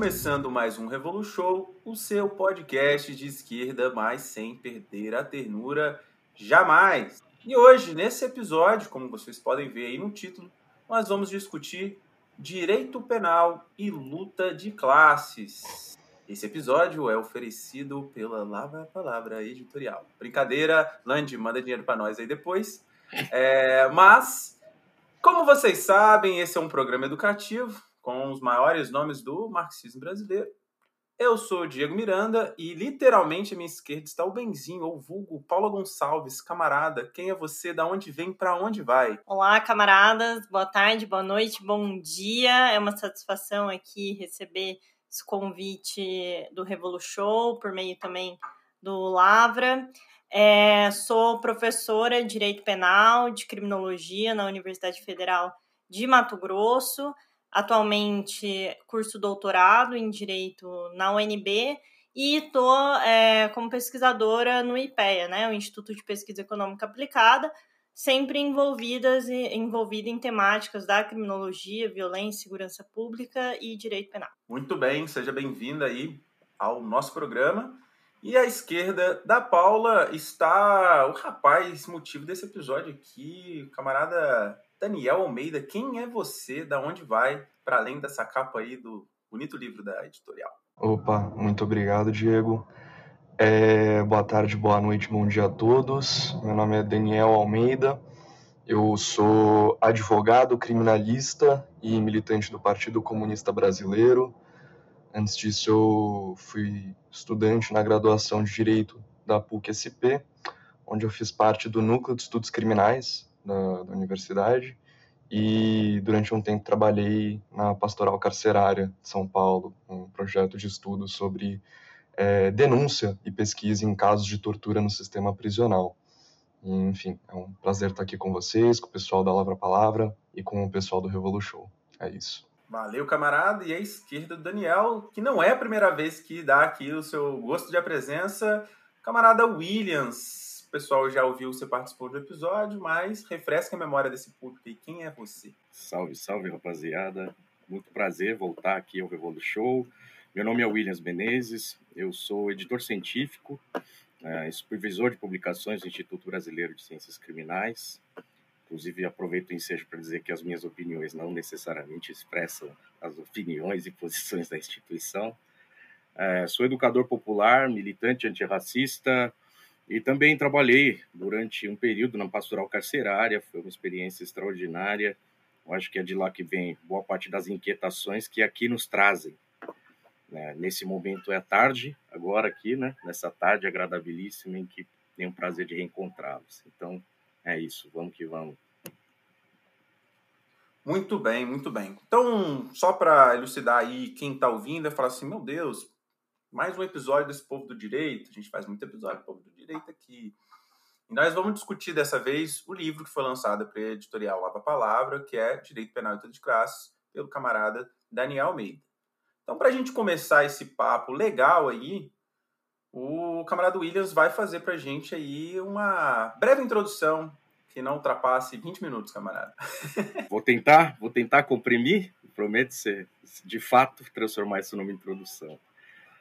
Começando mais um Revolu Show, o seu podcast de esquerda, mas sem perder a ternura jamais. E hoje, nesse episódio, como vocês podem ver aí no título, nós vamos discutir direito penal e luta de classes. Esse episódio é oferecido pela Lava Palavra Editorial. Brincadeira, Land, manda dinheiro para nós aí depois. É, mas, como vocês sabem, esse é um programa educativo com os maiores nomes do marxismo brasileiro. Eu sou Diego Miranda e literalmente à minha esquerda está o Benzinho, ou vulgo Paula Gonçalves. Camarada, quem é você? Da onde vem? Para onde vai? Olá, camaradas. Boa tarde, boa noite, bom dia. É uma satisfação aqui receber esse convite do Revolu Show, por meio também do Lavra. É, sou professora de Direito Penal, de Criminologia na Universidade Federal de Mato Grosso. Atualmente curso doutorado em Direito na UNB e estou é, como pesquisadora no IPEA, né, o Instituto de Pesquisa Econômica Aplicada, sempre envolvidas envolvida em temáticas da criminologia, violência, segurança pública e direito penal. Muito bem, seja bem-vinda aí ao nosso programa. E à esquerda da Paula está o rapaz motivo desse episódio aqui, camarada Daniel Almeida. Quem é você? Da onde vai? Para além dessa capa aí do bonito livro da editorial. Opa, muito obrigado, Diego. É, boa tarde, boa noite, bom dia a todos. Meu nome é Daniel Almeida. Eu sou advogado, criminalista e militante do Partido Comunista Brasileiro. Antes disso, eu fui estudante na graduação de Direito da PUC-SP, onde eu fiz parte do Núcleo de Estudos Criminais da, da universidade e durante um tempo trabalhei na Pastoral Carcerária de São Paulo, um projeto de estudo sobre é, denúncia e pesquisa em casos de tortura no sistema prisional. E, enfim, é um prazer estar aqui com vocês, com o pessoal da Lavra Palavra e com o pessoal do Revolu Show. É isso. Valeu, camarada. E a esquerda do Daniel, que não é a primeira vez que dá aqui o seu gosto de presença. Camarada Williams. Pessoal já ouviu, você participou do episódio, mas refresca a memória desse público aí. Quem é você? Salve, salve, rapaziada. Muito prazer voltar aqui ao Revolu Show. Meu nome é Williams Menezes, eu sou editor científico, é, supervisor de publicações do Instituto Brasileiro de Ciências Criminais, Inclusive, aproveito o ensejo para dizer que as minhas opiniões não necessariamente expressam as opiniões e posições da instituição. É, sou educador popular, militante antirracista e também trabalhei durante um período na pastoral carcerária. Foi uma experiência extraordinária. Eu acho que é de lá que vem boa parte das inquietações que aqui nos trazem. É, nesse momento é tarde, agora aqui, né? nessa tarde agradabilíssima em que tenho o prazer de reencontrá-los. Então, é isso, vamos que vamos. Muito bem, muito bem. Então, só para elucidar aí quem está ouvindo, é falar assim: meu Deus, mais um episódio desse povo do direito. A gente faz muito episódio do povo do direito aqui. E nós vamos discutir dessa vez o livro que foi lançado pela editorial Lava Palavra, que é Direito Penal e Tudo de Classes, pelo camarada Daniel Almeida. Então, para a gente começar esse papo legal aí, o camarada Williams vai fazer para a gente aí uma breve introdução que não ultrapasse 20 minutos, camarada. Vou tentar, vou tentar comprimir, prometo ser, de fato, transformar isso numa introdução.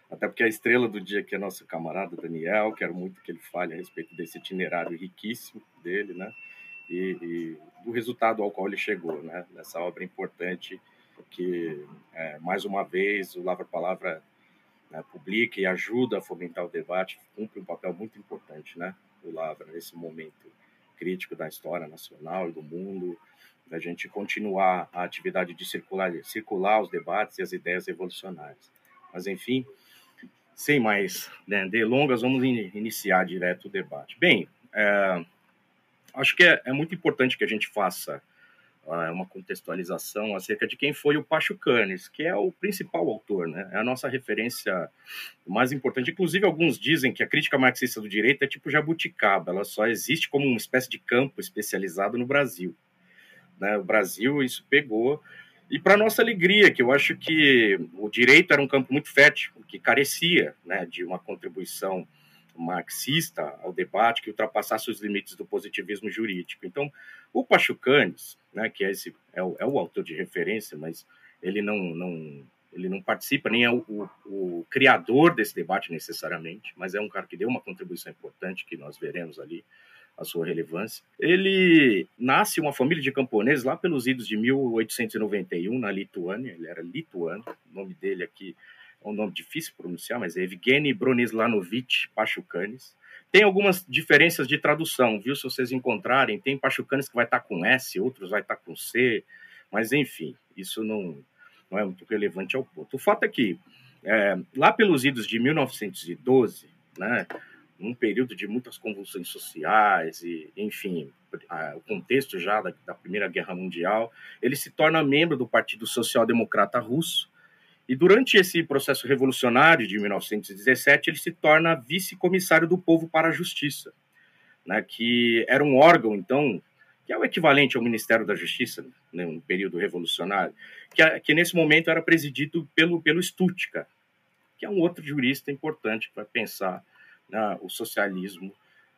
Até porque a estrela do dia aqui é nosso camarada Daniel, quero muito que ele fale a respeito desse itinerário riquíssimo dele, né? E, e do resultado ao qual ele chegou, né? Nessa obra importante que, é, mais uma vez, o Lavra Palavra né, publica e ajuda a fomentar o debate, cumpre um papel muito importante, né, o Lavra, nesse momento crítico da história nacional e do mundo, da gente continuar a atividade de circular, circular os debates e as ideias revolucionárias. Mas, enfim, sem mais né, delongas, vamos in iniciar direto o debate. Bem, é, acho que é, é muito importante que a gente faça é uma contextualização acerca de quem foi o Pacho Canes, que é o principal autor, né? É a nossa referência mais importante. Inclusive, alguns dizem que a crítica marxista do direito é tipo jabuticaba, ela só existe como uma espécie de campo especializado no Brasil. Né? O Brasil, isso pegou. E para nossa alegria, que eu acho que o direito era um campo muito fértil, que carecia né, de uma contribuição marxista ao debate que ultrapassasse os limites do positivismo jurídico. Então, o Pachucanes, né, que é, esse, é, o, é o autor de referência, mas ele não, não, ele não participa, nem é o, o, o, criador desse debate necessariamente, mas é um cara que deu uma contribuição importante, que nós veremos ali a sua relevância. Ele nasce uma família de camponeses lá pelos idos de 1891, na Lituânia, ele era lituano, o nome dele aqui é um nome difícil de pronunciar, mas é Evgeny Bronislanovich Pachucanes. Tem algumas diferenças de tradução, viu? Se vocês encontrarem, tem Pachucanes que vai estar com S, outros vai estar com C, mas enfim, isso não, não é muito relevante ao ponto. O fato é que, é, lá pelos idos de 1912, né, um período de muitas convulsões sociais e, enfim, a, o contexto já da, da, Primeira Guerra Mundial, ele se torna membro do Partido Social Democrata Russo e durante esse processo revolucionário de 1917 ele se torna vice-comissário do povo para a justiça, né, que era um órgão então que é o equivalente ao Ministério da Justiça, né, no período revolucionário, que, que nesse momento era presidido pelo, pelo Stutka, que é um outro jurista importante vai pensar né, o socialismo,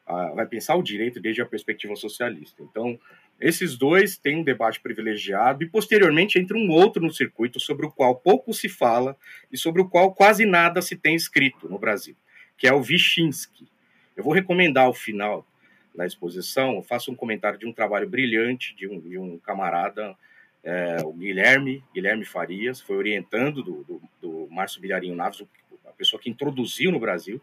uh, vai pensar o direito desde a perspectiva socialista. Então, esses dois têm um debate privilegiado e, posteriormente, entra um outro no circuito sobre o qual pouco se fala e sobre o qual quase nada se tem escrito no Brasil, que é o Vichinsky. Eu vou recomendar ao final na exposição, eu faço um comentário de um trabalho brilhante de um, de um camarada, é, o Guilherme, Guilherme Farias, foi orientando do, do, do Márcio Bilharinho Naves, a pessoa que introduziu no Brasil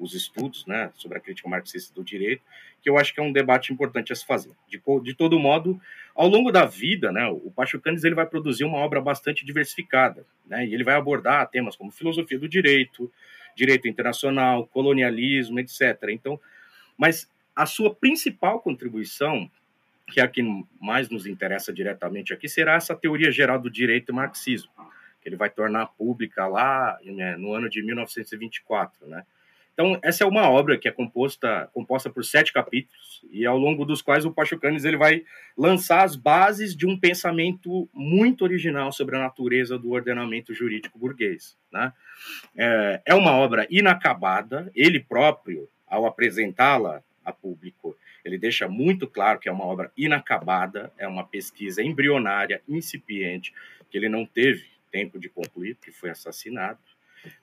os estudos né, sobre a crítica marxista do direito, que eu acho que é um debate importante a se fazer. De, de todo modo, ao longo da vida, né, o Pachucanes ele vai produzir uma obra bastante diversificada, né, e ele vai abordar temas como filosofia do direito, direito internacional, colonialismo, etc. Então, mas a sua principal contribuição, que é a que mais nos interessa diretamente aqui, será essa teoria geral do direito e marxismo, que ele vai tornar pública lá né, no ano de 1924, né? Então, essa é uma obra que é composta, composta por sete capítulos, e ao longo dos quais o Pachucanes ele vai lançar as bases de um pensamento muito original sobre a natureza do ordenamento jurídico burguês. Né? É, é uma obra inacabada, ele próprio, ao apresentá-la a público. Ele deixa muito claro que é uma obra inacabada, é uma pesquisa embrionária, incipiente, que ele não teve tempo de concluir, porque foi assassinado.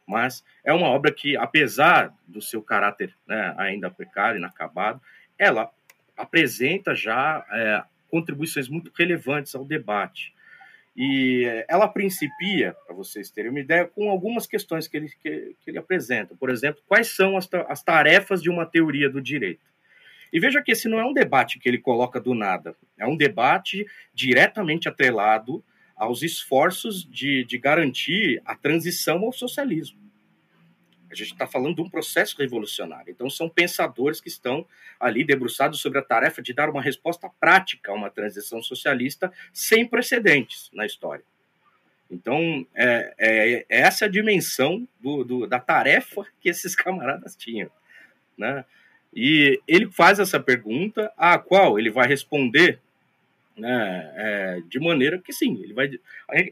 Mas é uma obra que, apesar do seu caráter né, ainda precário, inacabado, ela apresenta já é, contribuições muito relevantes ao debate. E ela principia, para vocês terem uma ideia, com algumas questões que ele, que, que ele apresenta. Por exemplo, quais são as, as tarefas de uma teoria do direito? E veja que esse não é um debate que ele coloca do nada, é um debate diretamente atrelado aos esforços de, de garantir a transição ao socialismo. A gente está falando de um processo revolucionário. Então, são pensadores que estão ali debruçados sobre a tarefa de dar uma resposta prática a uma transição socialista sem precedentes na história. Então, é, é, é essa a dimensão do, do, da tarefa que esses camaradas tinham. Né? E ele faz essa pergunta, a qual ele vai responder né, é, de maneira que sim, ele vai,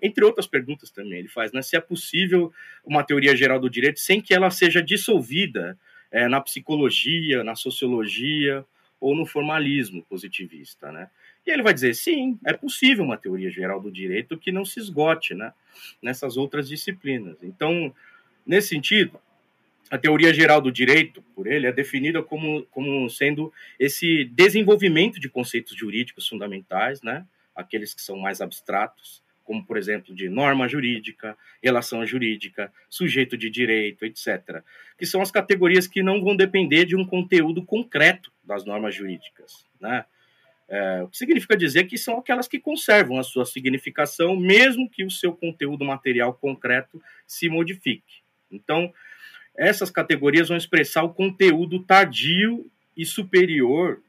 entre outras perguntas também, ele faz, né, se é possível uma teoria geral do direito sem que ela seja dissolvida é, na psicologia, na sociologia ou no formalismo positivista, né? E ele vai dizer, sim, é possível uma teoria geral do direito que não se esgote, né, nessas outras disciplinas. Então, nesse sentido, a teoria geral do direito, por ele, é definida como, como sendo esse desenvolvimento de conceitos jurídicos fundamentais, né? aqueles que são mais abstratos, como, por exemplo, de norma jurídica, relação jurídica, sujeito de direito, etc., que são as categorias que não vão depender de um conteúdo concreto das normas jurídicas. Né? É, o que significa dizer que são aquelas que conservam a sua significação, mesmo que o seu conteúdo material concreto se modifique. Então, essas categorias vão expressar o conteúdo tardio e superior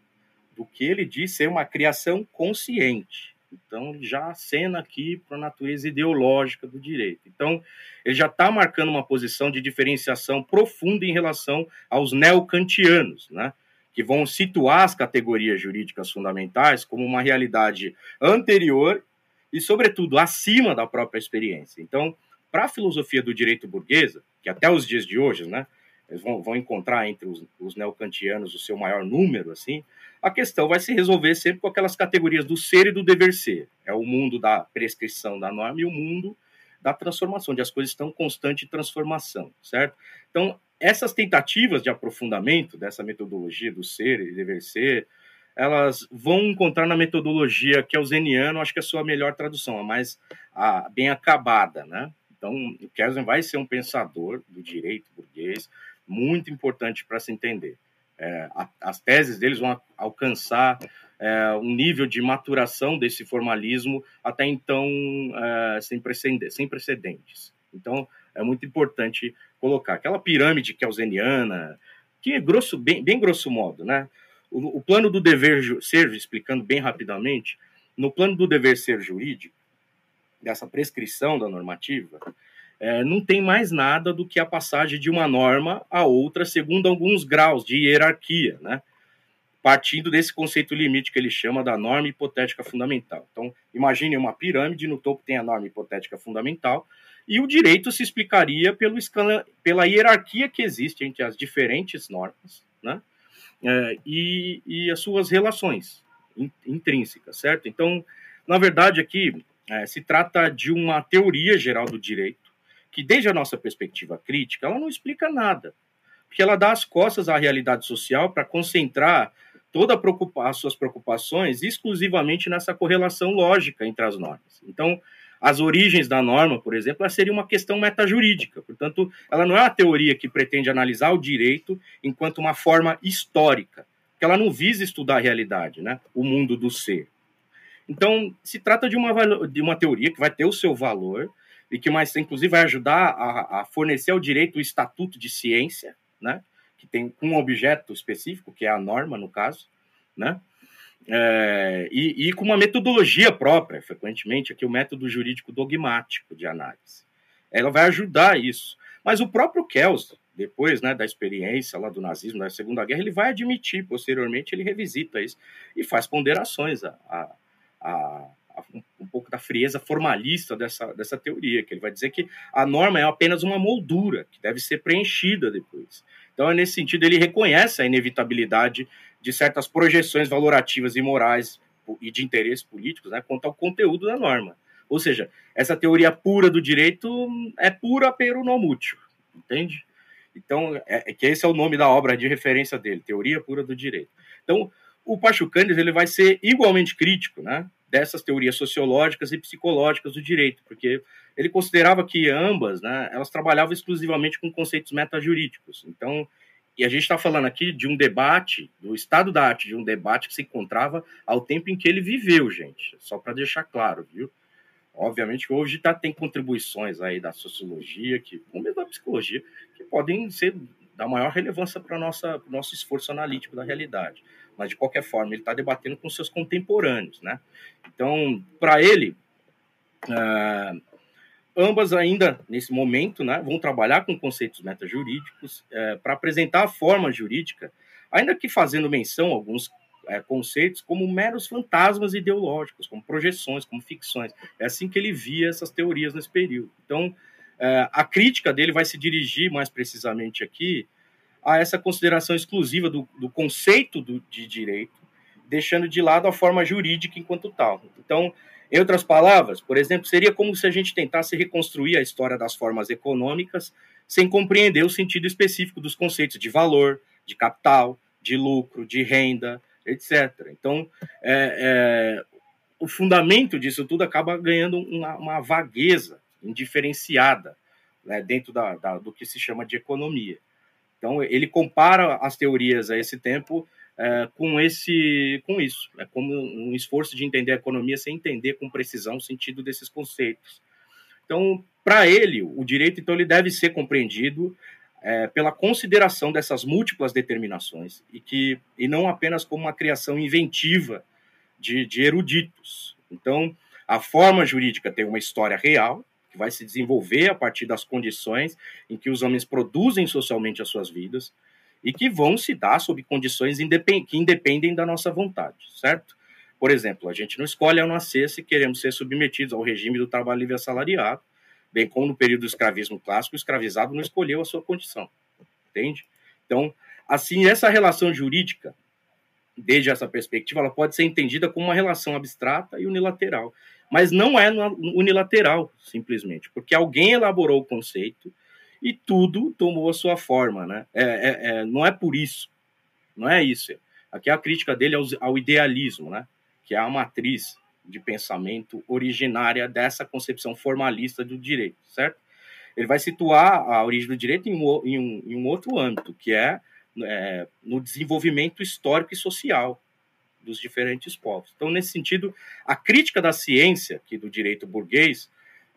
do que ele diz ser uma criação consciente. Então, já acena aqui para a natureza ideológica do direito. Então, ele já está marcando uma posição de diferenciação profunda em relação aos neocantianos, né? que vão situar as categorias jurídicas fundamentais como uma realidade anterior e, sobretudo, acima da própria experiência. Então, para a filosofia do direito burguesa, que até os dias de hoje, né, eles vão, vão encontrar entre os, os neocantianos o seu maior número, assim, a questão vai se resolver sempre com aquelas categorias do ser e do dever ser. É o mundo da prescrição da norma e o mundo da transformação, de as coisas estão em constante transformação, certo? Então, essas tentativas de aprofundamento dessa metodologia do ser e dever ser, elas vão encontrar na metodologia que é o zeniano, acho que é a sua melhor tradução, a mais a, bem acabada, né? Então, o Kelsen vai ser um pensador do direito burguês muito importante para se entender. É, a, as teses deles vão alcançar é, um nível de maturação desse formalismo até então é, sem, precedentes, sem precedentes. Então, é muito importante colocar aquela pirâmide kelseniana, que é grosso, bem, bem grosso modo, né? O, o plano do dever ser, explicando bem rapidamente, no plano do dever ser jurídico, dessa prescrição da normativa, é, não tem mais nada do que a passagem de uma norma a outra segundo alguns graus de hierarquia, né? partindo desse conceito limite que ele chama da norma hipotética fundamental. Então, imagine uma pirâmide, no topo tem a norma hipotética fundamental, e o direito se explicaria pelo escala, pela hierarquia que existe entre as diferentes normas né? É, e, e, as suas relações intrínsecas, certo? Então, na verdade, aqui é, se trata de uma teoria geral do direito, que, desde a nossa perspectiva crítica, ela não explica nada, porque ela dá as costas à realidade social para concentrar toda preocupa as suas preocupações exclusivamente nessa correlação lógica entre as normas. Então, as origens da norma, por exemplo, ela seria uma questão metajurídica. Portanto, ela não é uma teoria que pretende analisar o direito enquanto uma forma histórica, que ela não visa estudar a realidade, né? o mundo do ser. Então, se trata de uma, de uma teoria que vai ter o seu valor e que, mais, inclusive, vai ajudar a, a fornecer ao direito o estatuto de ciência, né? que tem um objeto específico, que é a norma, no caso, né? É, e, e, com uma metodologia própria, frequentemente, aqui o método jurídico dogmático de análise. Ela vai ajudar isso. Mas o próprio Kelsen, depois né, da experiência lá do nazismo, da Segunda Guerra, ele vai admitir, posteriormente, ele revisita isso e faz ponderações a, a, a, a um pouco da frieza formalista dessa, dessa teoria, que ele vai dizer que a norma é apenas uma moldura que deve ser preenchida depois. Então, nesse sentido, ele reconhece a inevitabilidade de certas projeções valorativas e morais e de interesses políticos né, quanto ao conteúdo da norma. Ou seja, essa teoria pura do direito é pura pero não mútil, entende? Então, é, é, que esse é o nome da obra de referência dele, Teoria Pura do Direito. Então, o Pachucanes ele vai ser igualmente crítico né, dessas teorias sociológicas e psicológicas do direito, porque ele considerava que ambas, né, elas trabalhavam exclusivamente com conceitos metajurídicos. Então, e a gente está falando aqui de um debate, do estado da arte, de um debate que se encontrava ao tempo em que ele viveu, gente. Só para deixar claro, viu? Obviamente que hoje tá, tem contribuições aí da sociologia, que, ou mesmo da psicologia, que podem ser da maior relevância para o nosso esforço analítico da realidade. Mas, de qualquer forma, ele está debatendo com seus contemporâneos. Né? Então, para ele, uh, ambas ainda, nesse momento, né, vão trabalhar com conceitos metajurídicos é, para apresentar a forma jurídica, ainda que fazendo menção a alguns é, conceitos como meros fantasmas ideológicos, como projeções, como ficções. É assim que ele via essas teorias nesse período. Então, é, a crítica dele vai se dirigir mais precisamente aqui a essa consideração exclusiva do, do conceito do, de direito, deixando de lado a forma jurídica enquanto tal. Então, em outras palavras, por exemplo, seria como se a gente tentasse reconstruir a história das formas econômicas sem compreender o sentido específico dos conceitos de valor, de capital, de lucro, de renda, etc. Então, é, é, o fundamento disso tudo acaba ganhando uma, uma vagueza indiferenciada né, dentro da, da, do que se chama de economia. Então, ele compara as teorias a esse tempo é, com esse com isso é como um esforço de entender a economia sem entender com precisão o sentido desses conceitos. Então para ele o direito então ele deve ser compreendido é, pela consideração dessas múltiplas determinações e que e não apenas como uma criação inventiva de, de eruditos. Então a forma jurídica tem uma história real que vai se desenvolver a partir das condições em que os homens produzem socialmente as suas vidas e que vão se dar sob condições que independem da nossa vontade, certo? Por exemplo, a gente não escolhe ao nascer se queremos ser submetidos ao regime do trabalho livre assalariado, bem como no período do escravismo clássico, o escravizado não escolheu a sua condição, entende? Então, assim, essa relação jurídica, desde essa perspectiva, ela pode ser entendida como uma relação abstrata e unilateral, mas não é unilateral, simplesmente, porque alguém elaborou o conceito e tudo tomou a sua forma, né? É, é, é, não é por isso, não é isso. Aqui a crítica dele ao, ao idealismo, né? Que é a matriz de pensamento originária dessa concepção formalista do direito, certo? Ele vai situar a origem do direito em um, em um, em um outro âmbito, que é, é no desenvolvimento histórico e social dos diferentes povos. Então, nesse sentido, a crítica da ciência, que do direito burguês,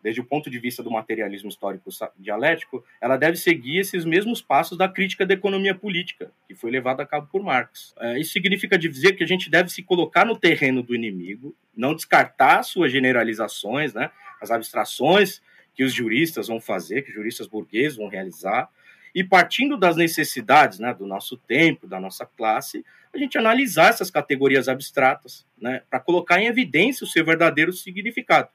desde o ponto de vista do materialismo histórico dialético, ela deve seguir esses mesmos passos da crítica da economia política, que foi levada a cabo por Marx. É, isso significa dizer que a gente deve se colocar no terreno do inimigo, não descartar suas generalizações, né, as abstrações que os juristas vão fazer, que os juristas burgueses vão realizar, e partindo das necessidades né, do nosso tempo, da nossa classe, a gente analisar essas categorias abstratas, né, para colocar em evidência o seu verdadeiro significado.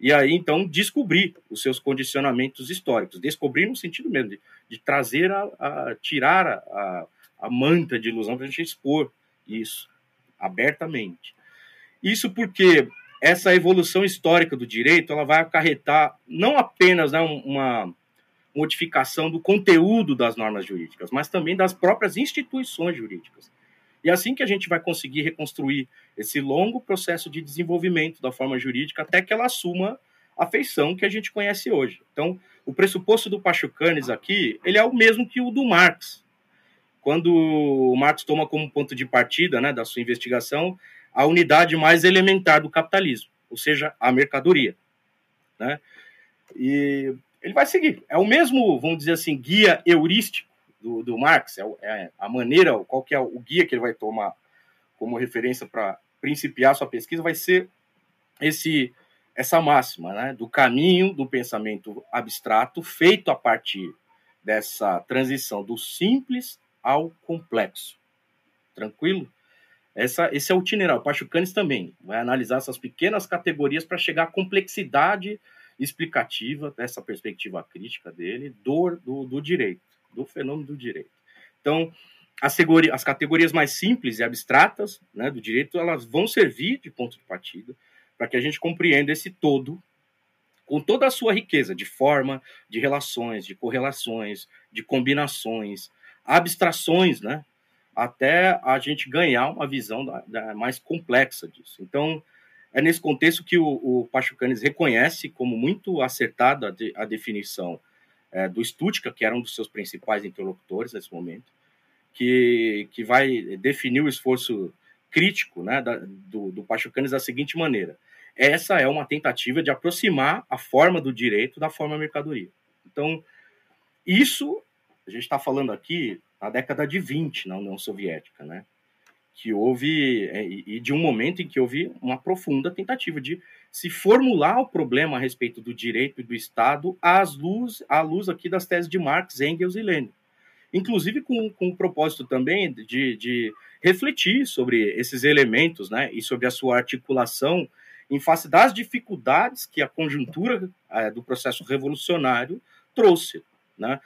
E aí, então, descobrir os seus condicionamentos históricos. Descobrir no sentido mesmo de, de trazer, a, a tirar a, a, a manta de ilusão para a gente expor isso abertamente. Isso porque essa evolução histórica do direito ela vai acarretar não apenas né, uma modificação do conteúdo das normas jurídicas, mas também das próprias instituições jurídicas. E assim que a gente vai conseguir reconstruir esse longo processo de desenvolvimento da forma jurídica até que ela assuma a feição que a gente conhece hoje. Então, o pressuposto do Pachucanes aqui, ele é o mesmo que o do Marx. Quando o Marx toma como ponto de partida né, da sua investigação a unidade mais elementar do capitalismo, ou seja, a mercadoria. Né? E ele vai seguir. É o mesmo, vamos dizer assim, guia heurístico do, do Marx, é, é, a maneira, qual que é o guia que ele vai tomar como referência para principiar sua pesquisa, vai ser esse essa máxima, né, do caminho do pensamento abstrato feito a partir dessa transição do simples ao complexo. Tranquilo? Essa, esse é o itinerário. Pachucanes também vai analisar essas pequenas categorias para chegar à complexidade explicativa dessa perspectiva crítica dele do, do direito, do fenômeno do direito. Então, as, as categorias mais simples e abstratas né, do direito, elas vão servir de ponto de partida para que a gente compreenda esse todo com toda a sua riqueza de forma, de relações, de correlações, de combinações, abstrações, né? Até a gente ganhar uma visão da, da mais complexa disso. Então, é nesse contexto que o, o Pachucanes reconhece como muito acertada de, a definição é, do Stutka, que era um dos seus principais interlocutores nesse momento, que, que vai definir o esforço crítico né, da, do, do Pachucanes da seguinte maneira. Essa é uma tentativa de aproximar a forma do direito da forma mercadoria. Então, isso, a gente está falando aqui na década de 20, na União Soviética, né? que houve é, e de um momento em que houve uma profunda tentativa de se formular o problema a respeito do direito e do Estado às luz, à luz aqui das teses de Marx, Engels e Lenin. Inclusive com, com o propósito também de, de refletir sobre esses elementos né, e sobre a sua articulação em face das dificuldades que a conjuntura é, do processo revolucionário trouxe. Né?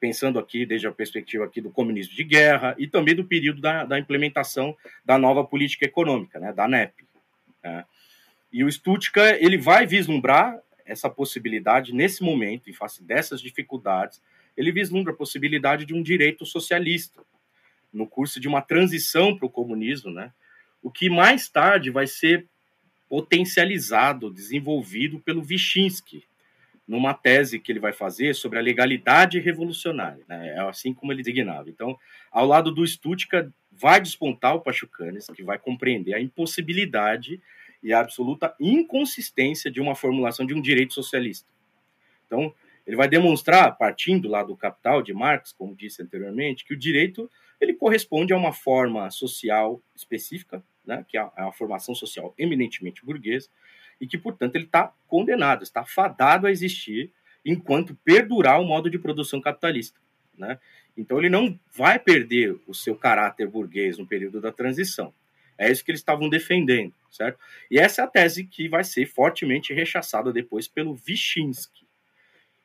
pensando aqui desde a perspectiva aqui do comunismo de guerra e também do período da, da implementação da nova política econômica, né, da NEP. Né. E o Stutka ele vai vislumbrar essa possibilidade nesse momento, em face dessas dificuldades, ele vislumbra a possibilidade de um direito socialista no curso de uma transição para o comunismo, né? O que mais tarde vai ser potencializado, desenvolvido pelo Vyshensky, numa tese que ele vai fazer sobre a legalidade revolucionária, né? é assim como ele designava. Então, ao lado do Stutka, vai despontar o Pachucanes, que vai compreender a impossibilidade e a absoluta inconsistência de uma formulação de um direito socialista. Então, ele vai demonstrar, partindo lá do Capital de Marx, como disse anteriormente, que o direito ele corresponde a uma forma social específica, né, que é a é formação social eminentemente burguesa, e que, portanto, ele está condenado, está fadado a existir enquanto perdurar o modo de produção capitalista. Né? Então, ele não vai perder o seu caráter burguês no período da transição. É isso que eles estavam defendendo, certo? E essa é a tese que vai ser fortemente rechaçada depois pelo Vyshensky.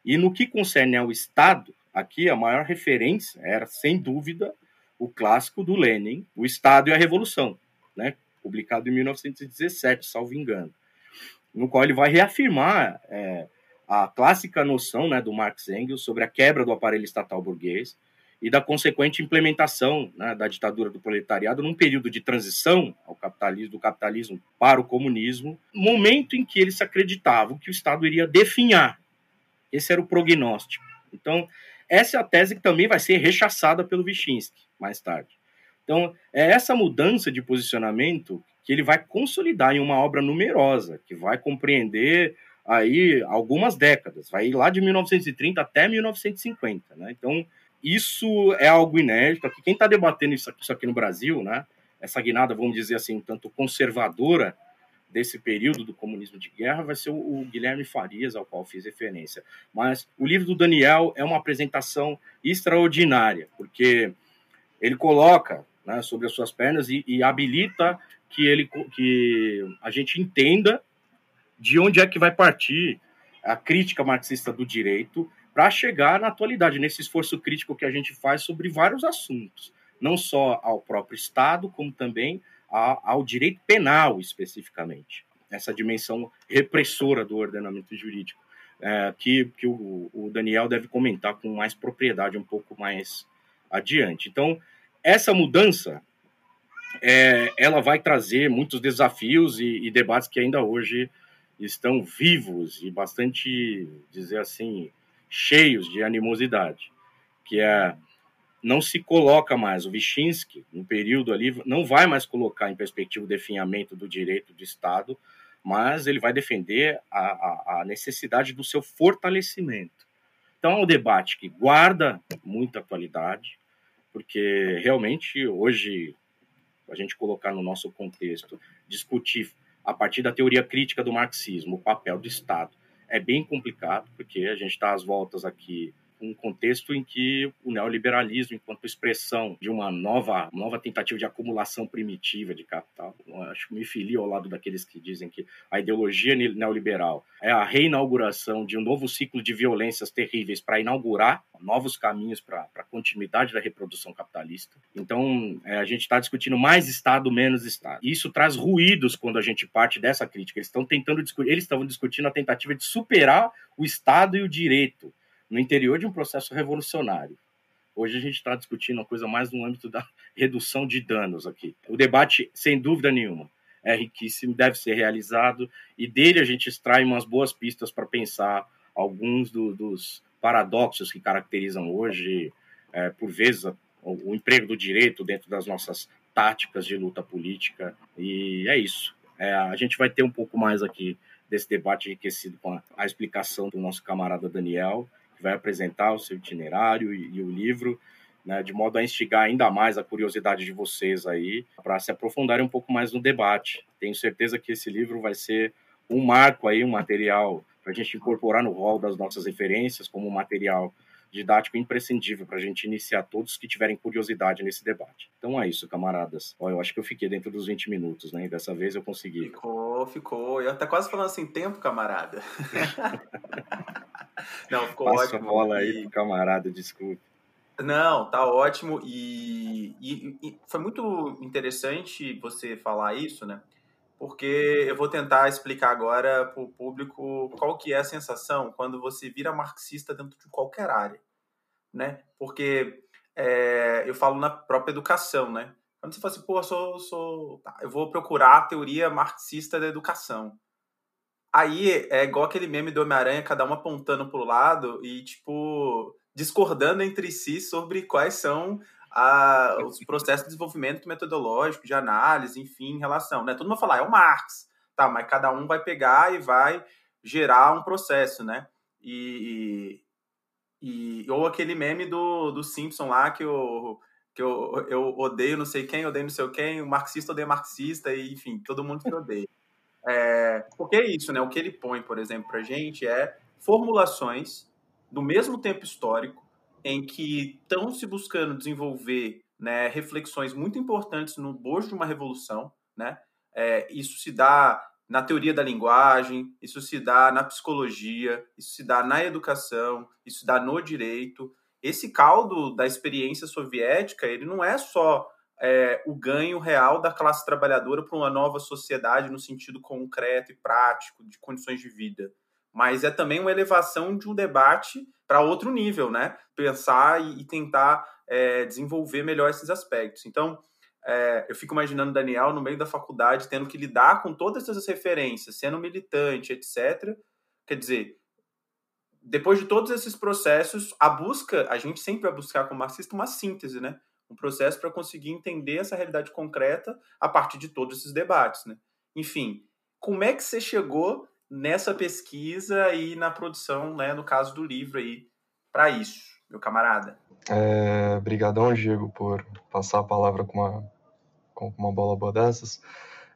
E no que concerne ao Estado, aqui a maior referência era, sem dúvida, o clássico do Lenin, O Estado e a Revolução, né? publicado em 1917, salvo engano. no qual ele vai reafirmar é, a clássica noção né, do Marx Engels sobre a quebra do aparelho estatal burguês e da consequente implementação né, da ditadura do proletariado num período de transição ao capitalismo, do capitalismo para o comunismo, momento em que eles acreditavam que o Estado iria definhar. Esse era o prognóstico. Então, essa é a tese que também vai ser rechaçada pelo Wyszynski mais tarde. Então, é essa mudança de posicionamento que ele vai consolidar em uma obra numerosa, que vai compreender aí algumas décadas, vai ir lá de 1930 até 1950, né? Então, isso é algo inédito. Aqui, quem está debatendo isso aqui, isso aqui, no Brasil, né? Essa guinada, vamos dizer assim, um tanto conservadora desse período do comunismo de guerra, vai ser o, o Guilherme Farias, ao qual fiz referência. Mas o livro do Daniel é uma apresentação extraordinária, porque ele coloca né, sobre as suas pernas e, e habilita que ele que a gente entenda de onde é que vai partir a crítica marxista do direito para chegar na atualidade, nesse esforço crítico que a gente faz sobre vários assuntos, não só ao próprio Estado, como também ao direito penal, especificamente. Essa dimensão repressora do ordenamento jurídico, é, que, que o, o Daniel deve comentar com mais propriedade um pouco mais adiante. Então, essa mudança é, ela vai trazer muitos desafios e, e, debates que ainda hoje estão vivos e bastante, dizer assim, cheios de animosidade, que é não se coloca mais o Wyszynski, no período ali, não vai mais colocar em perspectiva o definhamento do direito de Estado, mas ele vai defender a, a, a necessidade do seu fortalecimento. Então é um debate que guarda muita atualidade, porque realmente hoje a gente colocar no nosso contexto, discutir a partir da teoria crítica do marxismo o papel do Estado é bem complicado, porque a gente está às voltas aqui um contexto em que o neoliberalismo, enquanto expressão de uma nova, nova tentativa de acumulação primitiva de capital, acho que me filio ao lado daqueles que dizem que a ideologia neoliberal é a reinauguração de um novo ciclo de violências terríveis para inaugurar novos caminhos para a continuidade da reprodução capitalista. Então, é, a gente está discutindo mais Estado, menos Estado. E isso traz ruídos quando a gente parte dessa crítica. Eles estão tentando discutir, eles estavam discutindo a tentativa de superar o Estado e o direito no interior de um processo revolucionário. Hoje a gente está discutindo uma coisa mais no âmbito da redução de danos aqui. O debate, sem dúvida nenhuma, é riquíssimo, deve ser realizado, e dele a gente extrai umas boas pistas para pensar alguns do, dos paradoxos que caracterizam hoje, é, por vezes, o, o emprego do direito dentro das nossas táticas de luta política. E é isso. É, a gente vai ter um pouco mais aqui desse debate enriquecido com a, a explicação do nosso camarada Daniel que vai apresentar o seu itinerário e, e o livro, né, de modo a instigar ainda mais a curiosidade de vocês aí, para se aprofundarem um pouco mais no debate. Tenho certeza que esse livro vai ser um marco aí, um material para a gente incorporar no rol das nossas referências como um material didático imprescindível para a gente iniciar todos que tiverem curiosidade nesse debate. Então é isso, camaradas. Ó, eu acho que eu fiquei dentro dos 20 minutos, né? E dessa vez eu consegui. Ficou, ficou. Eu até quase falando assim, tempo, camarada. Não, ficou Passa ótimo. a bola aí pro camarada, desculpe. Não, tá ótimo. E, e, e, foi muito interessante você falar isso, né? Porque eu vou tentar explicar agora para o público qual que é a sensação quando você vira marxista dentro de qualquer área, né? Porque é, eu falo na própria educação, né? Quando você fala assim, pô, eu, sou, sou... Tá, eu vou procurar a teoria marxista da educação. Aí é igual aquele meme do Homem-Aranha, cada um apontando pro lado e, tipo, discordando entre si sobre quais são a, os processos de desenvolvimento metodológico, de análise, enfim, em relação. Né? Todo mundo fala, ah, é o Marx, tá, mas cada um vai pegar e vai gerar um processo, né? E, e ou aquele meme do, do Simpson lá que eu, que eu, eu odeio não sei quem, odeio não sei quem, o marxista odeia marxista, e enfim, todo mundo se odeia. É, porque é isso, né? O que ele põe, por exemplo, para gente é formulações do mesmo tempo histórico em que estão se buscando desenvolver né, reflexões muito importantes no bojo de uma revolução, né? É, isso se dá na teoria da linguagem, isso se dá na psicologia, isso se dá na educação, isso se dá no direito. Esse caldo da experiência soviética, ele não é só é, o ganho real da classe trabalhadora para uma nova sociedade no sentido concreto e prático de condições de vida. Mas é também uma elevação de um debate para outro nível, né? Pensar e, e tentar é, desenvolver melhor esses aspectos. Então, é, eu fico imaginando Daniel no meio da faculdade tendo que lidar com todas essas referências, sendo militante, etc. Quer dizer, depois de todos esses processos, a busca, a gente sempre vai buscar como marxista uma síntese, né? Um processo para conseguir entender essa realidade concreta a partir de todos esses debates, né? Enfim, como é que você chegou nessa pesquisa e na produção, né, no caso do livro aí, para isso, meu camarada? É, brigadão, Diego, por passar a palavra com uma, com uma bola boa dessas.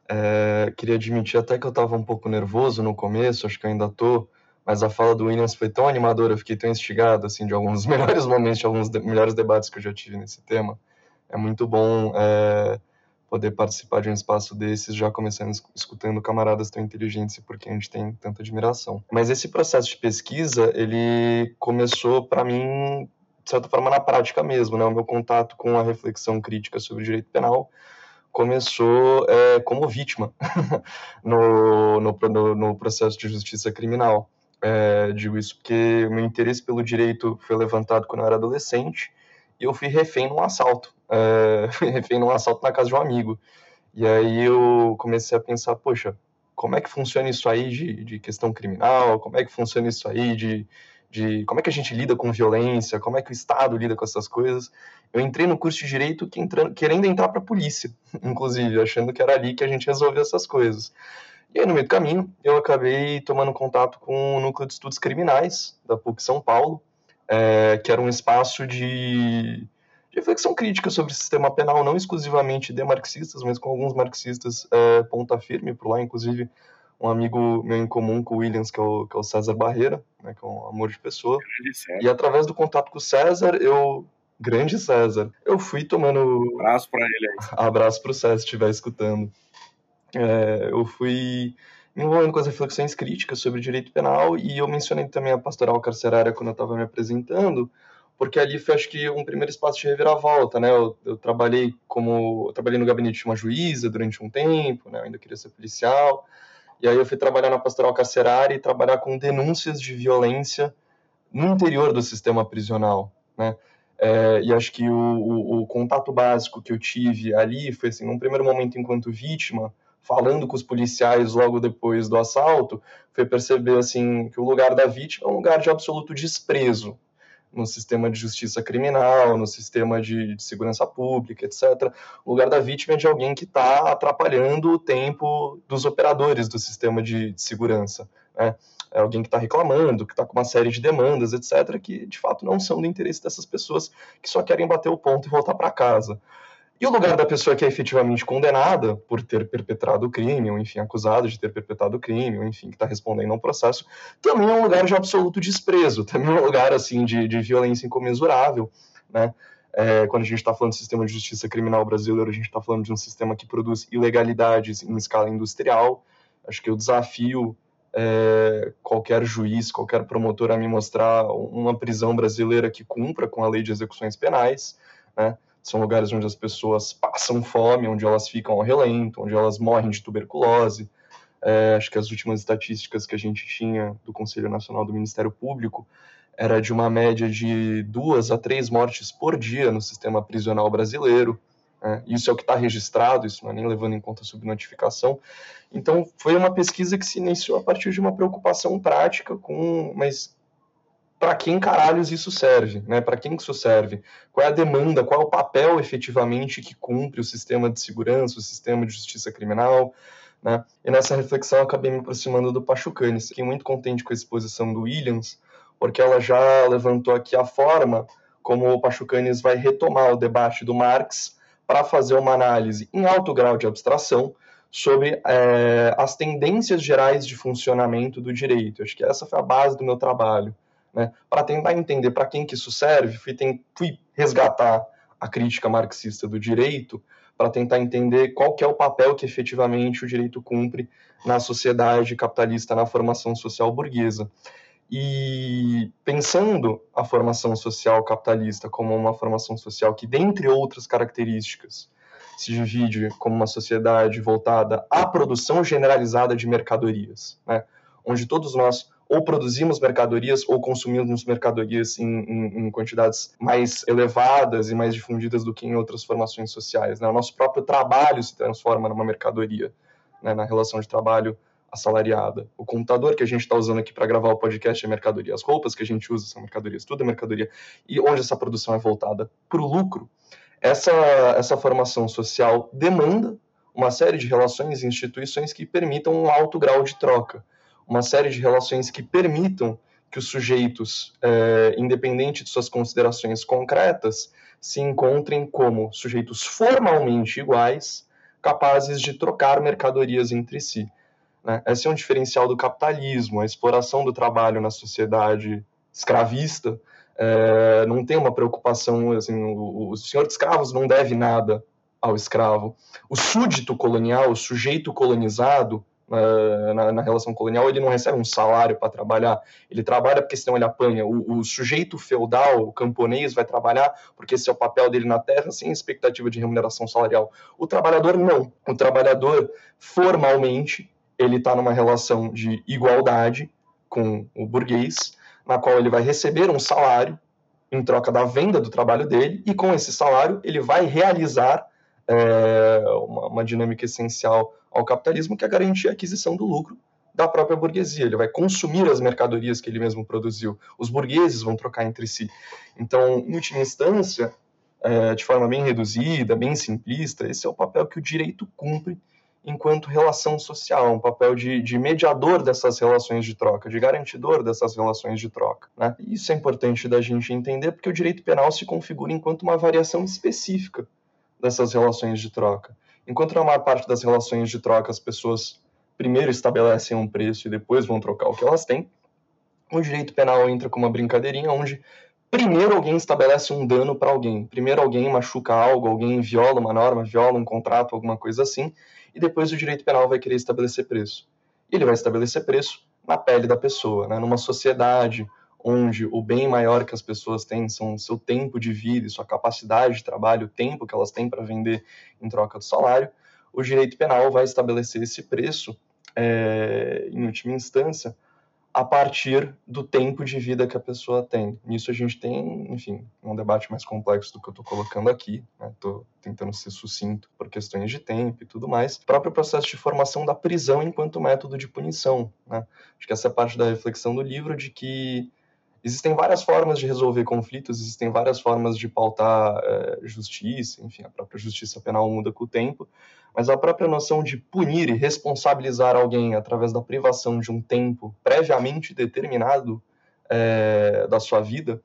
É, queria admitir até que eu estava um pouco nervoso no começo, acho que ainda tô, mas a fala do Williams foi tão animadora, eu fiquei tão instigado, assim, de alguns dos melhores momentos, de alguns de, melhores debates que eu já tive nesse tema. É muito bom é, poder participar de um espaço desses, já começando escutando camaradas tão inteligentes e por quem a gente tem tanta admiração. Mas esse processo de pesquisa, ele começou para mim, de certa forma, na prática mesmo, né? O meu contato com a reflexão crítica sobre o direito penal começou é, como vítima no, no, no, processo de justiça criminal. É, digo isso porque o meu interesse pelo direito foi levantado quando eu era adolescente e eu fui refém num assalto. É, refém num assalto na casa de um amigo. E aí eu comecei a pensar, poxa, como é que funciona isso aí de, de questão criminal? Como é que funciona isso aí de, de como é que a gente lida com violência? Como é que o Estado lida com essas coisas? Eu entrei no curso de direito que entrando, querendo entrar para a polícia, inclusive, achando que era ali que a gente resolvia essas coisas. E aí, no meio do caminho, eu acabei tomando contato com o Núcleo de Estudos Criminais da PUC São Paulo, é, que era um espaço de, de, reflexão crítica sobre o sistema penal, não exclusivamente de marxistas, mas com alguns marxistas é, ponta firme por lá, inclusive um amigo meu em comum com o Williams, que é o, que é o César Barreira, né, que é um amor de pessoa. E através do contato com o César, eu grande César. Eu fui tomando. Abraço para ele aí. Abraço para o César, se estiver escutando. É, eu fui me envolvendo com as reflexões críticas sobre direito penal e eu mencionei também a pastoral carcerária quando eu estava me apresentando, porque ali foi acho que um primeiro espaço de reviravolta, né? Eu, eu trabalhei como eu trabalhei no gabinete de uma juíza durante um tempo, né? Eu ainda queria ser policial. E aí eu fui trabalhar na pastoral carcerária e trabalhar com denúncias de violência no interior do sistema prisional, né? É, e acho que o, o, o, contato básico que eu tive ali foi assim, num primeiro momento enquanto vítima, falando com os policiais logo depois do assalto, foi perceber assim que o lugar da vítima é um lugar de absoluto desprezo no sistema de justiça criminal, no sistema de, de segurança pública, etc. O lugar da vítima é de alguém que está atrapalhando o tempo dos operadores do sistema de, de segurança. Né? É alguém que está reclamando, que está com uma série de demandas, etc., que de fato não são do interesse dessas pessoas que só querem bater o ponto e voltar para casa. E o lugar da pessoa que é efetivamente condenada por ter perpetrado o crime, ou enfim, acusada de ter perpetrado o crime, ou enfim, que está respondendo a um processo, também é um lugar de absoluto desprezo, também é um lugar, assim, de, de violência incomensurável, né? É, quando a gente está falando do sistema de justiça criminal brasileiro, a gente está falando de um sistema que produz ilegalidades em escala industrial. Acho que o desafio é, qualquer juiz, qualquer promotor a me mostrar uma prisão brasileira que cumpra com a lei de execuções penais, né? São lugares onde as pessoas passam fome, onde elas ficam ao relento, onde elas morrem de tuberculose. É, acho que as últimas estatísticas que a gente tinha do Conselho Nacional do Ministério Público era de uma média de duas a três mortes por dia no sistema prisional brasileiro. É, isso é o que está registrado, isso não é nem levando em conta a subnotificação. Então, foi uma pesquisa que se iniciou a partir de uma preocupação prática com, mas para quem caralhos isso serve, né? Para quem isso serve? Qual é a demanda? Qual é o papel efetivamente que cumpre o sistema de segurança, o sistema de justiça criminal? Né? E nessa reflexão acabei me aproximando do Pachucanes. Fiquei muito contente com a exposição do Williams, porque ela já levantou aqui a forma como o Pachucanes vai retomar o debate do Marx para fazer uma análise em alto grau de abstração sobre é, as tendências gerais de funcionamento do direito. Acho que essa foi a base do meu trabalho. Né? Para tentar entender para quem que isso serve, fui, tem, fui resgatar a crítica marxista do direito para tentar entender qual que é o papel que efetivamente o direito cumpre na sociedade capitalista, na formação social burguesa. E pensando a formação social capitalista como uma formação social que, dentre outras características, se divide como uma sociedade voltada à produção generalizada de mercadorias, né? onde todos nós ou produzimos mercadorias ou consumimos mercadorias em, em, em, quantidades mais elevadas e mais difundidas do que em outras formações sociais. Né? O nosso próprio trabalho se transforma numa mercadoria, né? na relação de trabalho assalariada. O computador que a gente está usando aqui para gravar o podcast é mercadoria. As roupas que a gente usa são mercadorias, tudo é mercadoria. E onde essa produção é voltada para o lucro, essa, essa formação social demanda uma série de relações e instituições que permitam um alto grau de troca uma série de relações que permitam que os sujeitos, é, independente de suas considerações concretas, se encontrem como sujeitos formalmente iguais, capazes de trocar mercadorias entre si. Né? Esse é um diferencial do capitalismo, a exploração do trabalho na sociedade escravista é, não tem uma preocupação, assim, o, o senhor de escravos não deve nada ao escravo. O súdito colonial, o sujeito colonizado, na, na, relação colonial, ele não recebe um salário para trabalhar, ele trabalha porque senão ele apanha. O, o, sujeito feudal, o camponês, vai trabalhar porque esse é o papel dele na terra, sem expectativa de remuneração salarial. O trabalhador, não. O trabalhador, formalmente, ele está numa relação de igualdade com o burguês, na qual ele vai receber um salário em troca da venda do trabalho dele, e com esse salário ele vai realizar é, uma, uma dinâmica essencial ao capitalismo, que é garantir a aquisição do lucro da própria burguesia. Ele vai consumir as mercadorias que ele mesmo produziu. Os burgueses vão trocar entre si. Então, em última instância, é, de forma bem reduzida, bem simplista, esse é o papel que o direito cumpre enquanto relação social, um papel de, de mediador dessas relações de troca, de garantidor dessas relações de troca. Né? Isso é importante da gente entender, porque o direito penal se configura enquanto uma variação específica dessas relações de troca. Enquanto na maior parte das relações de troca as pessoas primeiro estabelecem um preço e depois vão trocar o que elas têm, o direito penal entra com uma brincadeirinha onde primeiro alguém estabelece um dano para alguém, primeiro alguém machuca algo, alguém viola uma norma, viola um contrato, alguma coisa assim, e depois o direito penal vai querer estabelecer preço. Ele vai estabelecer preço na pele da pessoa, né? numa sociedade onde o bem maior que as pessoas têm são seu tempo de vida e sua capacidade de trabalho, o tempo que elas têm para vender em troca do salário, o direito penal vai estabelecer esse preço, é, em última instância, a partir do tempo de vida que a pessoa tem. Nisso a gente tem, enfim, um debate mais complexo do que eu estou colocando aqui, estou né? tentando ser sucinto por questões de tempo e tudo mais. O próprio processo de formação da prisão enquanto método de punição. Né? Acho que essa é parte da reflexão do livro de que Existem várias formas de resolver conflitos, existem várias formas de pautar é, justiça, enfim, a própria justiça penal muda com o tempo, mas a própria noção de punir e responsabilizar alguém através da privação de um tempo previamente determinado é, da sua vida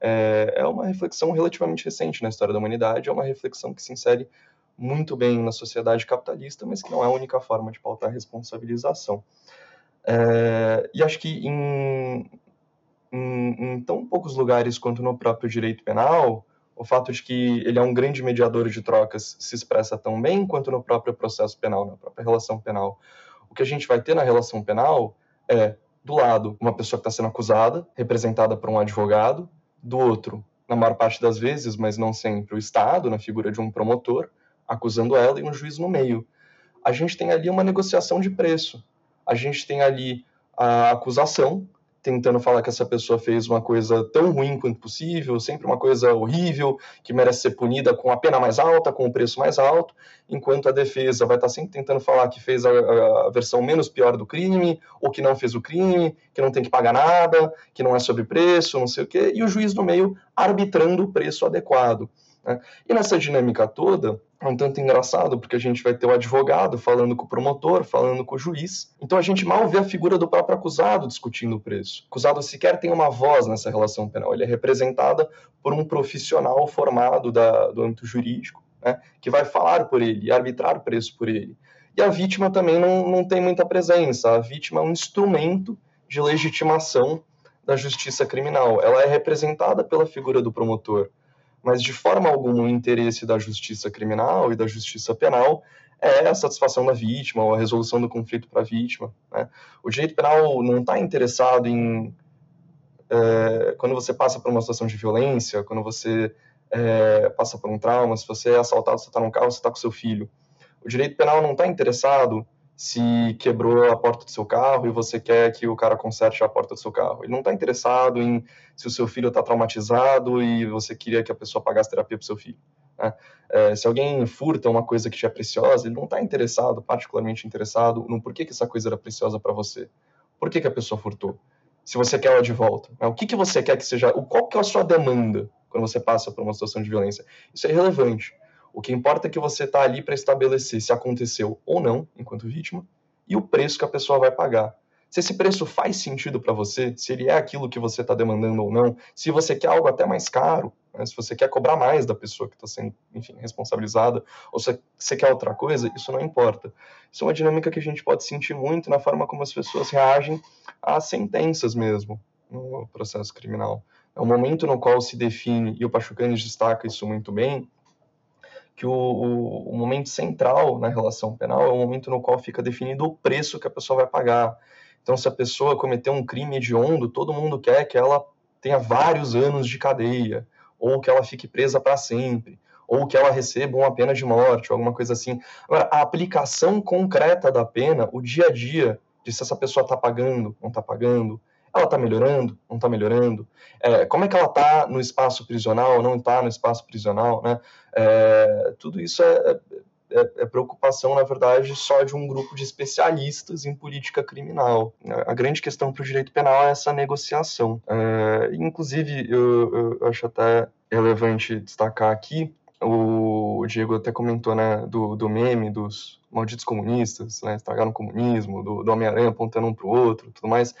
é, é uma reflexão relativamente recente na história da humanidade, é uma reflexão que se insere muito bem na sociedade capitalista, mas que não é a única forma de pautar responsabilização. É, e acho que em, em, em tão poucos lugares quanto no próprio direito penal, o fato de que ele é um grande mediador de trocas se expressa tão bem quanto no próprio processo penal, na própria relação penal. O que a gente vai ter na relação penal é, do lado, uma pessoa que está sendo acusada, representada por um advogado, do outro, na maior parte das vezes, mas não sempre, o Estado, na figura de um promotor, acusando ela e um juiz no meio. A gente tem ali uma negociação de preço. A gente tem ali a acusação, tentando falar que essa pessoa fez uma coisa tão ruim quanto possível, sempre uma coisa horrível, que merece ser punida com a pena mais alta, com o preço mais alto, enquanto a defesa vai estar sempre tentando falar que fez a, a versão menos pior do crime, ou que não fez o crime, que não tem que pagar nada, que não é sobre preço, não sei o quê, e o juiz no meio arbitrando o preço adequado. Né? E nessa dinâmica toda, é um tanto engraçado, porque a gente vai ter o advogado falando com o promotor, falando com o juiz. Então a gente mal vê a figura do próprio acusado discutindo o preço. O acusado sequer tem uma voz nessa relação penal. Ele é representado por um profissional formado da, do âmbito jurídico, né, que vai falar por ele, arbitrar o preço por ele. E a vítima também não, não tem muita presença. A vítima é um instrumento de legitimação da justiça criminal. Ela é representada pela figura do promotor mas de forma alguma o interesse da justiça criminal e da justiça penal é a satisfação da vítima ou a resolução do conflito para a vítima. Né? O direito penal não está interessado em. É, quando você passa por uma situação de violência, quando você é, passa por um trauma, se você é assaltado, você está num carro, você está com seu filho. O direito penal não está interessado se quebrou a porta do seu carro e você quer que o cara conserte a porta do seu carro. Ele não está interessado em se o seu filho está traumatizado e você queria que a pessoa pagasse terapia para o seu filho. Né? É, se alguém furta uma coisa que te é preciosa, ele não está interessado, particularmente interessado, no porquê que essa coisa era preciosa para você. Por que, que a pessoa furtou? Se você quer ela de volta. Né? O que, que você quer que seja... Qual que é a sua demanda quando você passa por uma situação de violência? Isso é irrelevante. O que importa é que você está ali para estabelecer se aconteceu ou não, enquanto vítima, e o preço que a pessoa vai pagar. Se esse preço faz sentido para você, se ele é aquilo que você está demandando ou não, se você quer algo até mais caro, né, se você quer cobrar mais da pessoa que está sendo, enfim, responsabilizada, ou se você quer outra coisa, isso não importa. Isso é uma dinâmica que a gente pode sentir muito na forma como as pessoas reagem às sentenças mesmo no processo criminal. É o momento no qual se define, e o Pachucanes destaca isso muito bem, que o, o, o, momento central na relação penal é o momento no qual fica definido o preço que a pessoa vai pagar. Então, se a pessoa cometeu um crime hediondo, todo mundo quer que ela tenha vários anos de cadeia, ou que ela fique presa para sempre, ou que ela receba uma pena de morte, ou alguma coisa assim. Agora, a aplicação concreta da pena, o dia a dia, de se essa pessoa está pagando, não está pagando, ela está melhorando? Não está melhorando? É, como é que ela está no espaço prisional? Não está no espaço prisional? Né? É, tudo isso é, é, é, preocupação, na verdade, só de um grupo de especialistas em política criminal. A grande questão para o direito penal é essa negociação. É, inclusive, eu, eu, acho até relevante destacar aqui, o Diego até comentou né, do, do meme dos malditos comunistas, né, estragaram o comunismo, do, do Homem-Aranha apontando um para o outro tudo mais.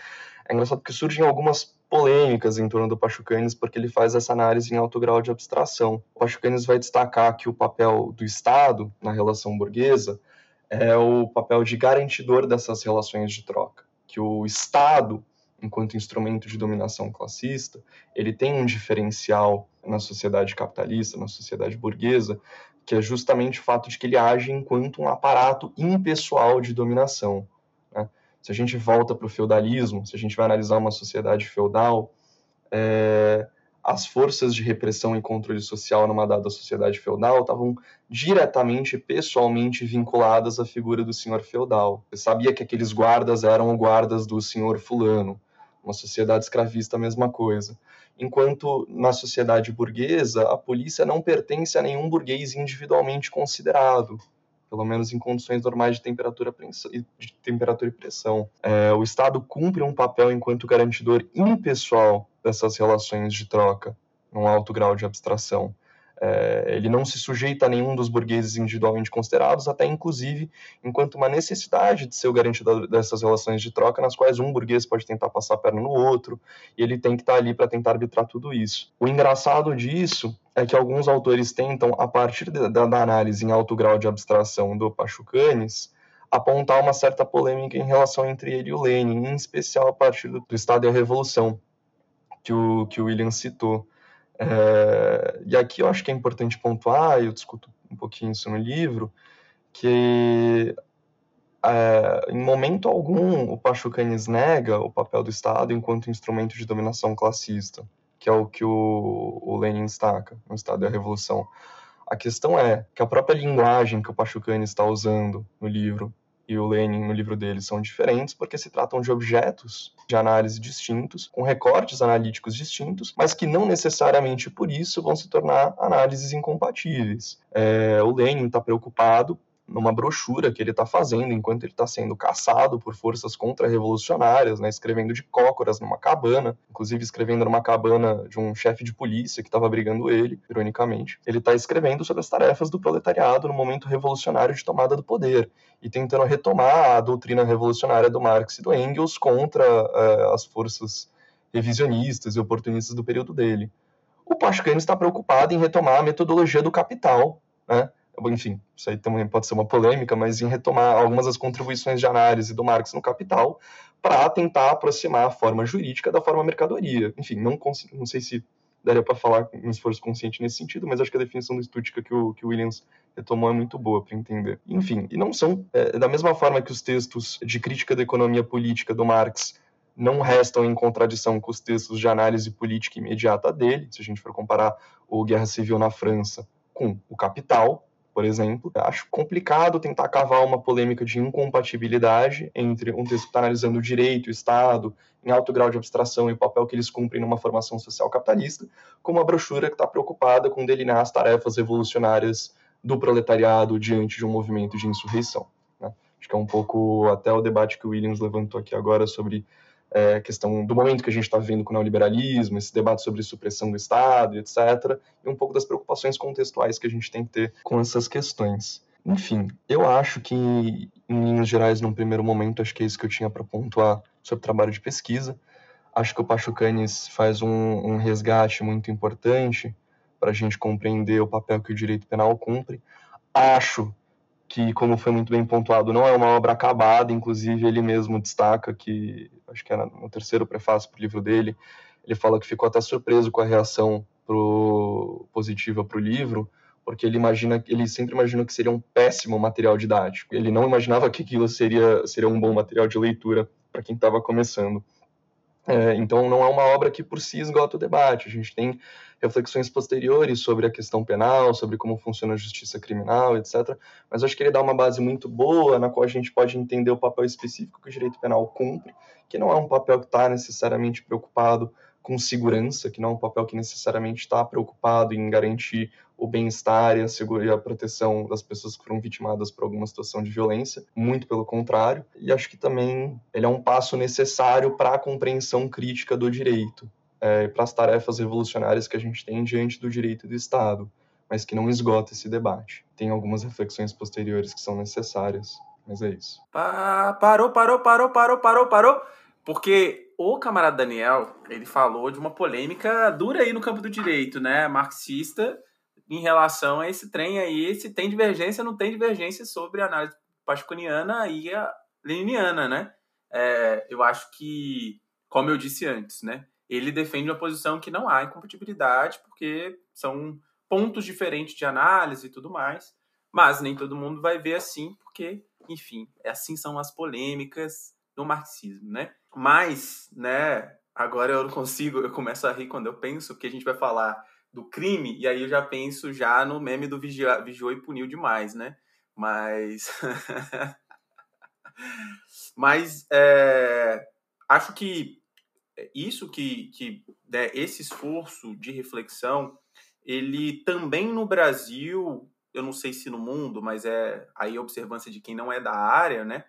É engraçado porque surgem algumas polêmicas em torno do Pachucanes, porque ele faz essa análise em alto grau de abstração. O Pachucanes vai destacar que o papel do Estado na relação burguesa é o papel de garantidor dessas relações de troca, que o Estado, enquanto instrumento de dominação classista, ele tem um diferencial na sociedade capitalista, na sociedade burguesa, que é justamente o fato de que ele age enquanto um aparato impessoal de dominação. Se a gente volta para o feudalismo, se a gente vai analisar uma sociedade feudal, é, as forças de repressão e controle social numa dada sociedade feudal estavam diretamente, pessoalmente vinculadas à figura do senhor feudal. Você sabia que aqueles guardas eram guardas do senhor fulano. Uma sociedade escravista, a mesma coisa. Enquanto na sociedade burguesa, a polícia não pertence a nenhum burguês individualmente considerado pelo menos em condições normais de temperatura, de temperatura e pressão. É, o Estado cumpre um papel enquanto garantidor impessoal dessas relações de troca, num alto grau de abstração. É, ele não se sujeita a nenhum dos burgueses individualmente considerados, até inclusive enquanto uma necessidade de ser o garantidor dessas relações de troca, nas quais um burguês pode tentar passar a perna no outro, e ele tem que estar ali para tentar arbitrar tudo isso. O engraçado disso é que alguns autores tentam, a partir da, da análise em alto grau de abstração do Pachucanes, apontar uma certa polêmica em relação entre ele e o Lenin, em especial a partir do, do Estado e a Revolução, que o, que o William citou. É, e aqui eu acho que é importante pontuar, eu discuto um pouquinho isso no livro, que é, em momento algum o Pachucanes nega o papel do Estado enquanto instrumento de dominação classista que é o que o, o Lenin destaca no Estado da Revolução. A questão é que a própria linguagem que o Pachucani está usando no livro e o Lenin no livro dele são diferentes porque se tratam de objetos de análise distintos, com recortes analíticos distintos, mas que não necessariamente por isso vão se tornar análises incompatíveis. É, o Lenin está preocupado numa brochura que ele está fazendo enquanto ele está sendo caçado por forças contra-revolucionárias, né, escrevendo de cócoras numa cabana, inclusive escrevendo numa cabana de um chefe de polícia que estava brigando ele, ironicamente. Ele está escrevendo sobre as tarefas do proletariado no momento revolucionário de tomada do poder e tentando retomar a doutrina revolucionária do Marx e do Engels contra uh, as forças revisionistas e oportunistas do período dele. O Pascani está preocupado em retomar a metodologia do capital, né? Enfim, isso aí também pode ser uma polêmica, mas em retomar algumas das contribuições de análise do Marx no Capital para tentar aproximar a forma jurídica da forma mercadoria. Enfim, não, não sei se daria para falar um esforço consciente nesse sentido, mas acho que a definição do Stuttgart que o, que o Williams retomou é muito boa para entender. Enfim, e não são, é, da mesma forma que os textos de crítica da economia política do Marx não restam em contradição com os textos de análise política imediata dele, se a gente for comparar o Guerra Civil na França com o Capital, por exemplo. Acho complicado tentar cavar uma polêmica de incompatibilidade entre um texto que está analisando o direito, o Estado, em alto grau de abstração e o papel que eles cumprem numa formação social capitalista, com uma brochura que está preocupada com delinear as tarefas revolucionárias do proletariado diante de um movimento de insurreição. Né? Acho que é um pouco até o debate que o Williams levantou aqui agora sobre é, questão do momento que a gente está vivendo com o neoliberalismo, esse debate sobre supressão do Estado, etc., e um pouco das preocupações contextuais que a gente tem que ter com essas questões. Enfim, eu acho que, em linhas gerais, num primeiro momento, acho que é isso que eu tinha para pontuar sobre o trabalho de pesquisa. Acho que o Pachucanes faz um, um resgate muito importante para a gente compreender o papel que o direito penal cumpre. Acho que, como foi muito bem pontuado, não é uma obra acabada, inclusive ele mesmo destaca que, acho que era no terceiro prefácio para o livro dele, ele fala que ficou até surpreso com a reação pro, positiva para o livro, porque ele imagina, ele sempre imaginou que seria um péssimo material didático. Ele não imaginava que aquilo seria, seria um bom material de leitura para quem estava começando. É, então, não é uma obra que por si esgota o debate. A gente tem reflexões posteriores sobre a questão penal, sobre como funciona a justiça criminal, etc. Mas acho que ele dá uma base muito boa na qual a gente pode entender o papel específico que o direito penal cumpre, que não é um papel que está necessariamente preocupado com segurança, que não é um papel que necessariamente está preocupado em garantir o bem-estar e a, e a proteção das pessoas que foram vitimadas por alguma situação de violência, muito pelo contrário. E acho que também ele é um passo necessário para a compreensão crítica do direito, é, para as tarefas revolucionárias que a gente tem diante do direito do Estado, mas que não esgota esse debate. Tem algumas reflexões posteriores que são necessárias, mas é isso. Parou, parou, parou, parou, parou, parou, porque o camarada Daniel, ele falou de uma polêmica dura aí no campo do direito, né, marxista, em relação a esse trem aí, se tem divergência, não tem divergência sobre a análise pasconiana e a leniniana, né? É, eu acho que, como eu disse antes, né, ele defende uma posição que não há incompatibilidade, porque são pontos diferentes de análise e tudo mais, mas nem todo mundo vai ver assim, porque, enfim, assim são as polêmicas do marxismo, né? Mas, né, agora eu não consigo, eu começo a rir quando eu penso que a gente vai falar do crime, e aí eu já penso já no meme do vigia, vigiou e puniu demais, né? Mas. Mas é, acho que isso que, que né, esse esforço de reflexão, ele também no Brasil, eu não sei se no mundo, mas é aí a observância de quem não é da área, né?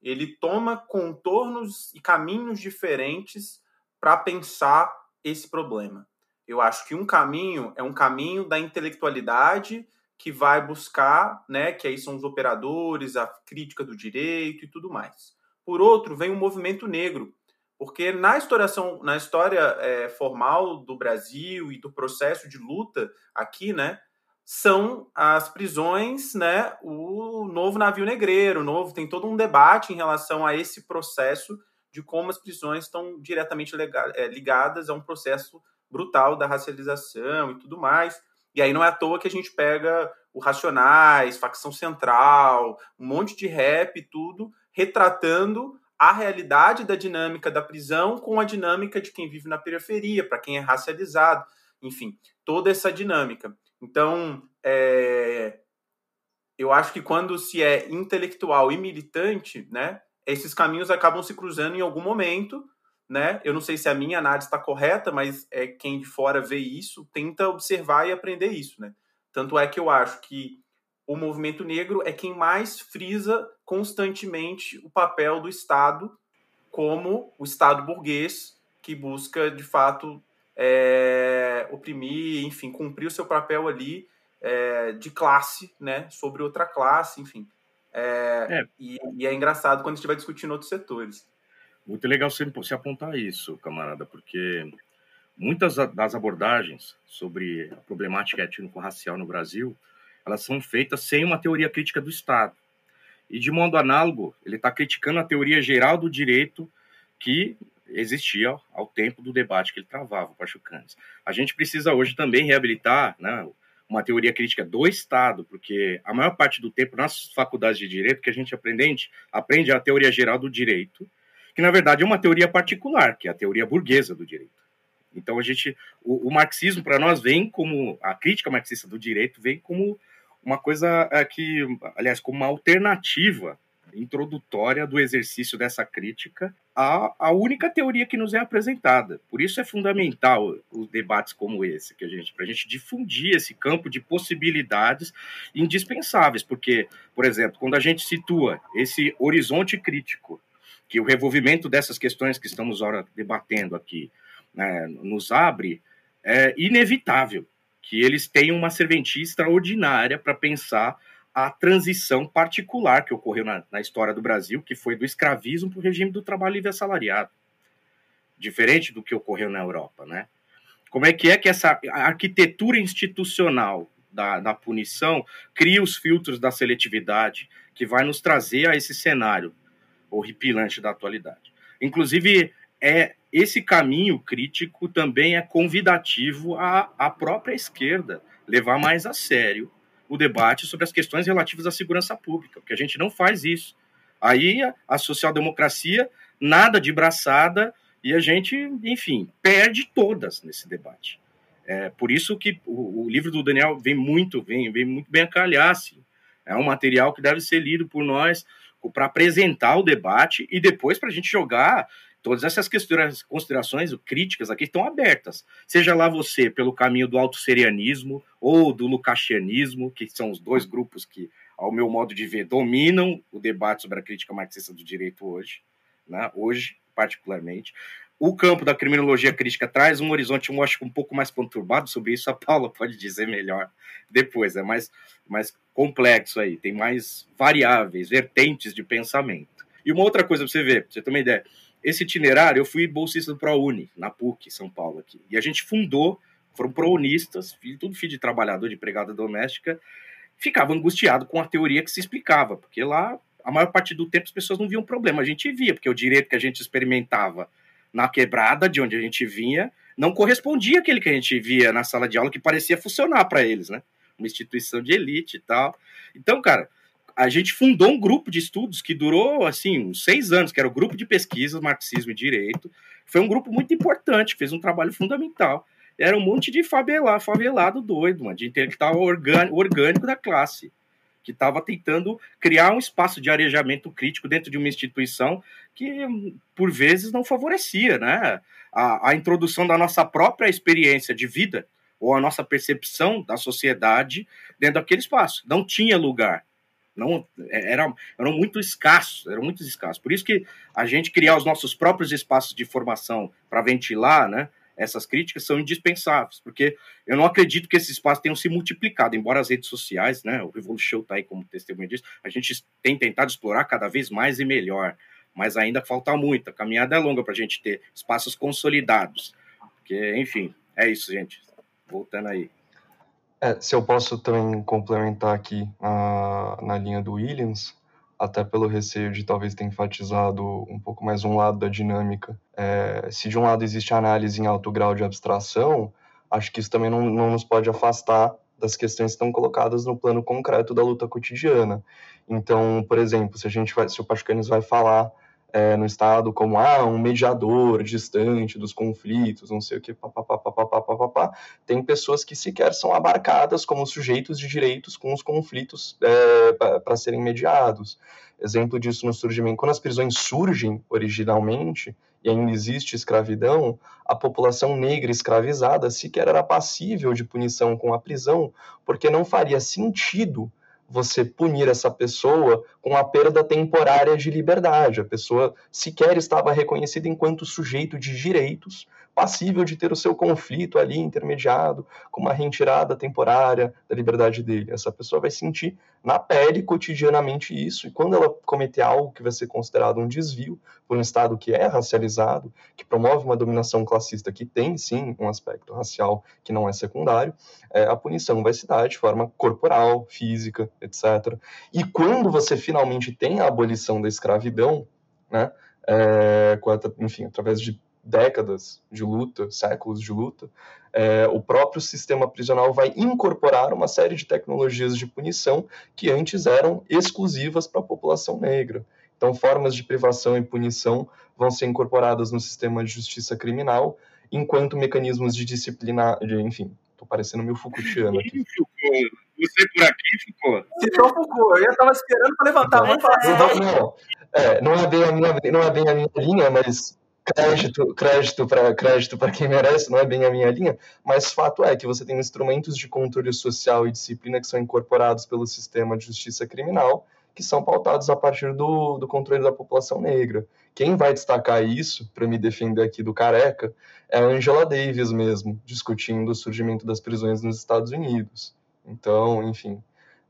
Ele toma contornos e caminhos diferentes para pensar esse problema. Eu acho que um caminho é um caminho da intelectualidade que vai buscar, né, que aí são os operadores, a crítica do direito e tudo mais. Por outro, vem o movimento negro, porque na na história é, formal do Brasil e do processo de luta aqui, né, são as prisões, né, o novo navio negreiro, novo, tem todo um debate em relação a esse processo de como as prisões estão diretamente é, ligadas a um processo brutal da racialização e tudo mais. E aí não é à toa que a gente pega o Racionais, Facção Central, um monte de rap e tudo, retratando a realidade da dinâmica da prisão com a dinâmica de quem vive na periferia, para quem é racializado, enfim, toda essa dinâmica. Então, é, eu acho que quando se é intelectual e militante, né, esses caminhos acabam se cruzando em algum momento, né? Eu não sei se a minha análise está correta, mas é quem de fora vê isso tenta observar e aprender isso, né? Tanto é que eu acho que o movimento negro é quem mais frisa constantemente o papel do Estado como o Estado burguês que busca de fato é, oprimir, enfim, cumprir o seu papel ali é, de classe, né, sobre outra classe, enfim. É, é. E, e, é engraçado quando a gente vai discutindo outros setores. Muito legal você, apontar isso, camarada, porque muitas das abordagens sobre a problemática étnico-racial no Brasil, elas são feitas sem uma teoria crítica do Estado. E de modo análogo, ele está criticando a teoria geral do direito que existia ao tempo do debate que ele travava, o Pachucanes. A gente precisa hoje também reabilitar né, uma teoria crítica do Estado, porque a maior parte do tempo nas faculdades de direito que a gente aprende, aprende a teoria geral do direito, que na verdade é uma teoria particular, que é a teoria burguesa do direito. Então a gente, o, o marxismo para nós vem como a crítica marxista do direito vem como uma coisa é, que, aliás, como uma alternativa introdutória do exercício dessa crítica à, à única teoria que nos é apresentada. Por isso é fundamental os debates como esse, que a gente, para a gente difundir esse campo de possibilidades indispensáveis, porque, por exemplo, quando a gente situa esse horizonte crítico, que o revolvimento dessas questões que estamos ora debatendo aqui né, nos abre, é inevitável que eles tenham uma serventia extraordinária para pensar a transição particular que ocorreu na, na história do Brasil, que foi do escravismo para o regime do trabalho livre assalariado. Diferente do que ocorreu na Europa, né? Como é que é que essa arquitetura institucional da, da punição cria os filtros da seletividade que vai nos trazer a esse cenário horripilante da atualidade. Inclusive, é esse caminho crítico também é convidativo à, à própria esquerda levar mais a sério o debate sobre as questões relativas à segurança pública, porque a gente não faz isso. Aí a social-democracia nada de braçada e a gente, enfim, perde todas nesse debate. É por isso que o, o livro do Daniel vem muito, vem, vem muito bem a calhar, assim. É um material que deve ser lido por nós para apresentar o debate e depois para a gente jogar Todas essas questões, considerações críticas aqui estão abertas. Seja lá você pelo caminho do autosserianismo ou do lucachianismo, que são os dois grupos que, ao meu modo de ver, dominam o debate sobre a crítica marxista do direito hoje, né? hoje, particularmente. O campo da criminologia crítica traz um horizonte, eu acho, um pouco mais conturbado sobre isso. A Paula pode dizer melhor depois, é mais, mais complexo aí, tem mais variáveis, vertentes de pensamento. E uma outra coisa para você ver, para você ter uma ideia, esse itinerário, eu fui bolsista do ProUni, na PUC, São Paulo, aqui. E a gente fundou, foram ProUnistas, tudo filho de trabalhador, de empregada doméstica, ficava angustiado com a teoria que se explicava, porque lá, a maior parte do tempo, as pessoas não viam problema. A gente via, porque o direito que a gente experimentava na quebrada, de onde a gente vinha, não correspondia àquele que a gente via na sala de aula, que parecia funcionar para eles, né? Uma instituição de elite e tal. Então, cara, a gente fundou um grupo de estudos que durou, assim, uns seis anos, que era o Grupo de Pesquisas Marxismo e Direito. Foi um grupo muito importante, fez um trabalho fundamental. Era um monte de favelado, favelado doido, mano, de intelectual orgânico, orgânico da classe, que estava tentando criar um espaço de arejamento crítico dentro de uma instituição que, por vezes, não favorecia né? a, a introdução da nossa própria experiência de vida ou a nossa percepção da sociedade dentro daquele espaço. Não tinha lugar não, é, era, eram muito escassos, eram muito escassos. Por isso que a gente criar os nossos próprios espaços de formação para ventilar, né, essas críticas são indispensáveis, porque eu não acredito que esses espaços tenham se multiplicado, embora as redes sociais, né, o Revolution está aí como testemunha disso, a gente tem tentado explorar cada vez mais e melhor, mas ainda falta muito, a caminhada é longa para a gente ter espaços consolidados, porque, enfim, é isso, gente, voltando aí. É, se eu posso também complementar aqui na, na linha do Williams, até pelo receio de talvez ter enfatizado um pouco mais um lado da dinâmica. É, se de um lado existe análise em alto grau de abstração, acho que isso também não, não nos pode afastar das questões que estão colocadas no plano concreto da luta cotidiana. Então, por exemplo, se a gente vai, se o Pachucanes vai falar é, no Estado como ah, um mediador distante dos conflitos, não sei o que, papapá, papapá, papapá, tem pessoas que sequer são abarcadas como sujeitos de direitos com os conflitos é, para serem mediados. Exemplo disso no surgimento, quando as prisões surgem originalmente, e ainda existe escravidão, a população negra escravizada sequer era passível de punição com a prisão, porque não faria sentido você punir essa pessoa com a perda temporária de liberdade. A pessoa sequer estava reconhecida enquanto sujeito de direitos, passível de ter o seu conflito ali intermediado com uma retirada temporária da liberdade dele. Essa pessoa vai sentir na pele cotidianamente isso, e quando ela cometer algo que vai ser considerado um desvio por um Estado que é racializado, que promove uma dominação classista que tem sim um aspecto racial que não é secundário, é, a punição vai se dar de forma corporal, física, etc. E quando você finalmente tem a abolição da escravidão, né, é, enfim, através de décadas de luta, séculos de luta, é, o próprio sistema prisional vai incorporar uma série de tecnologias de punição que antes eram exclusivas para a população negra. Então, formas de privação e punição vão ser incorporadas no sistema de justiça criminal, enquanto mecanismos de disciplina, de, enfim, tô parecendo meio Foucaultiano aqui. Você por aqui, Foucault? Citou Foucault, eu estava esperando para levantar a mão e falar assim. Não, não, é, não, é bem a minha, não é bem a minha linha, mas crédito crédito para crédito quem merece, não é bem a minha linha, mas fato é que você tem instrumentos de controle social e disciplina que são incorporados pelo sistema de justiça criminal, que são pautados a partir do, do controle da população negra. Quem vai destacar isso, para me defender aqui do careca, é a Angela Davis mesmo, discutindo o surgimento das prisões nos Estados Unidos. Então, enfim,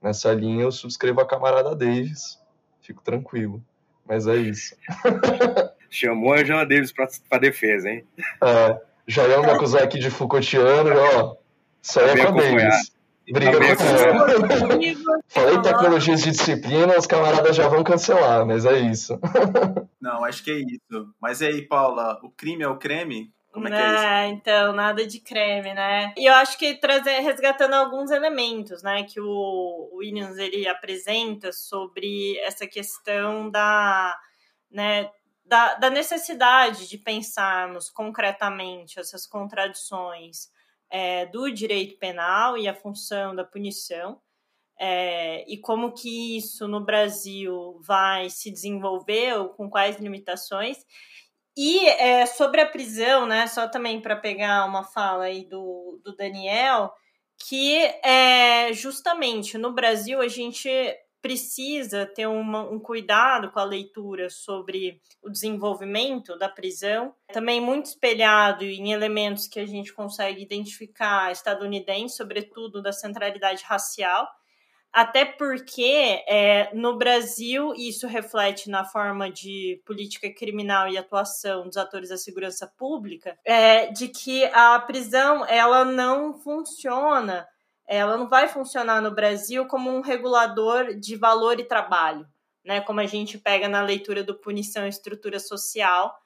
nessa linha eu subscrevo a camarada Davis, fico tranquilo. Mas é isso. Chamou a Angela Davis para defesa, hein? É, já iam me acusar aqui de Foucaultiano, ó. Isso aí é com a Davis. Briga com ela. Falei tecnologias de disciplina, os camaradas já vão cancelar, mas é isso. Não, acho que é isso. Mas e aí, Paula, o crime é o creme? Como é que é isso? É, então, nada de creme, né? E eu acho que trazer, resgatando alguns elementos, né, que o Williams ele apresenta sobre essa questão da, né, da, da necessidade de pensarmos concretamente essas contradições é, do direito penal e a função da punição. É, e como que isso no Brasil vai se desenvolver ou com quais limitações. E é, sobre a prisão, né, só também para pegar uma fala aí do, do Daniel, que é justamente no Brasil a gente precisa ter uma, um cuidado com a leitura sobre o desenvolvimento da prisão, também muito espelhado em elementos que a gente consegue identificar estadunidense, sobretudo da centralidade racial, até porque é, no Brasil isso reflete na forma de política criminal e atuação dos atores da segurança pública, é, de que a prisão ela não funciona ela não vai funcionar no Brasil como um regulador de valor e trabalho, né? Como a gente pega na leitura do Punição e Estrutura Social,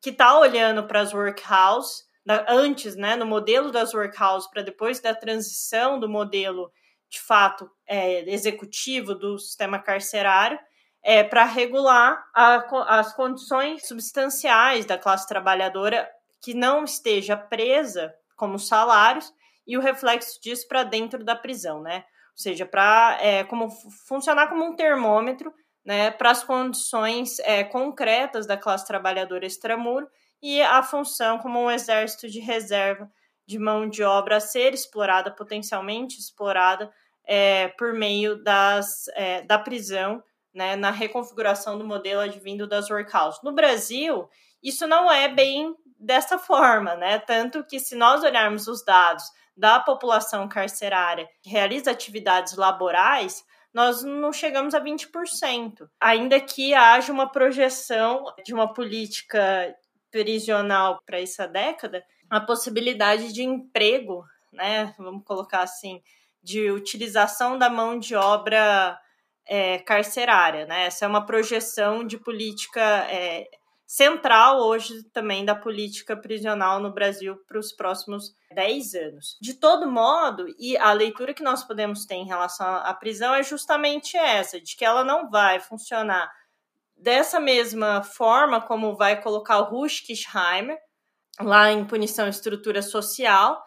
que está olhando para as workhouse, antes, né, no modelo das workhouse, para depois da transição do modelo de fato é, executivo do sistema carcerário, é, para regular a, as condições substanciais da classe trabalhadora que não esteja presa como salários e o reflexo disso para dentro da prisão, né? Ou seja, para é, como funcionar como um termômetro, né, para as condições é, concretas da classe trabalhadora extramuro e a função como um exército de reserva de mão de obra a ser explorada, potencialmente explorada, é, por meio das, é, da prisão, né, na reconfiguração do modelo advindo das workhouses. No Brasil, isso não é bem dessa forma, né? Tanto que se nós olharmos os dados da população carcerária que realiza atividades laborais, nós não chegamos a 20%. Ainda que haja uma projeção de uma política prisional para essa década, a possibilidade de emprego, né, vamos colocar assim, de utilização da mão de obra é, carcerária. Né? Essa é uma projeção de política é, central hoje também da política prisional no Brasil para os próximos 10 anos. De todo modo, e a leitura que nós podemos ter em relação à prisão é justamente essa, de que ela não vai funcionar dessa mesma forma como vai colocar o Ruschkisheimer lá em punição estrutura social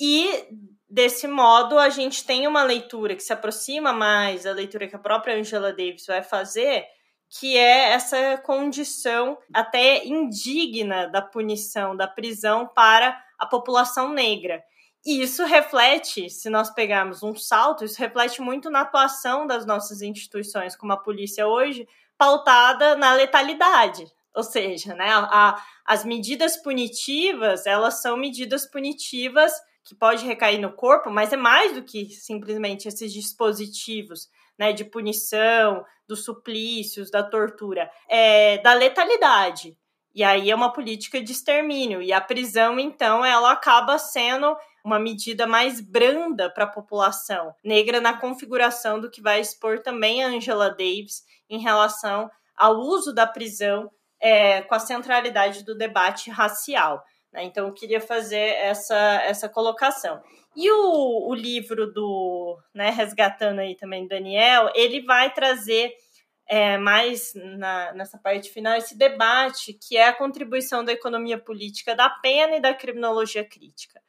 e desse modo a gente tem uma leitura que se aproxima mais da leitura que a própria Angela Davis vai fazer que é essa condição até indigna da punição, da prisão para a população negra. E isso reflete, se nós pegarmos um salto, isso reflete muito na atuação das nossas instituições, como a polícia hoje, pautada na letalidade. Ou seja, né, a, as medidas punitivas, elas são medidas punitivas que pode recair no corpo, mas é mais do que simplesmente esses dispositivos né, de punição, dos suplícios, da tortura, é da letalidade. E aí é uma política de extermínio. E a prisão, então, ela acaba sendo uma medida mais branda para a população negra na configuração do que vai expor também a Angela Davis em relação ao uso da prisão é, com a centralidade do debate racial. Né? Então, eu queria fazer essa, essa colocação. E o, o livro do, né, resgatando aí também Daniel, ele vai trazer é, mais na, nessa parte final esse debate que é a contribuição da economia política da pena e da criminologia crítica.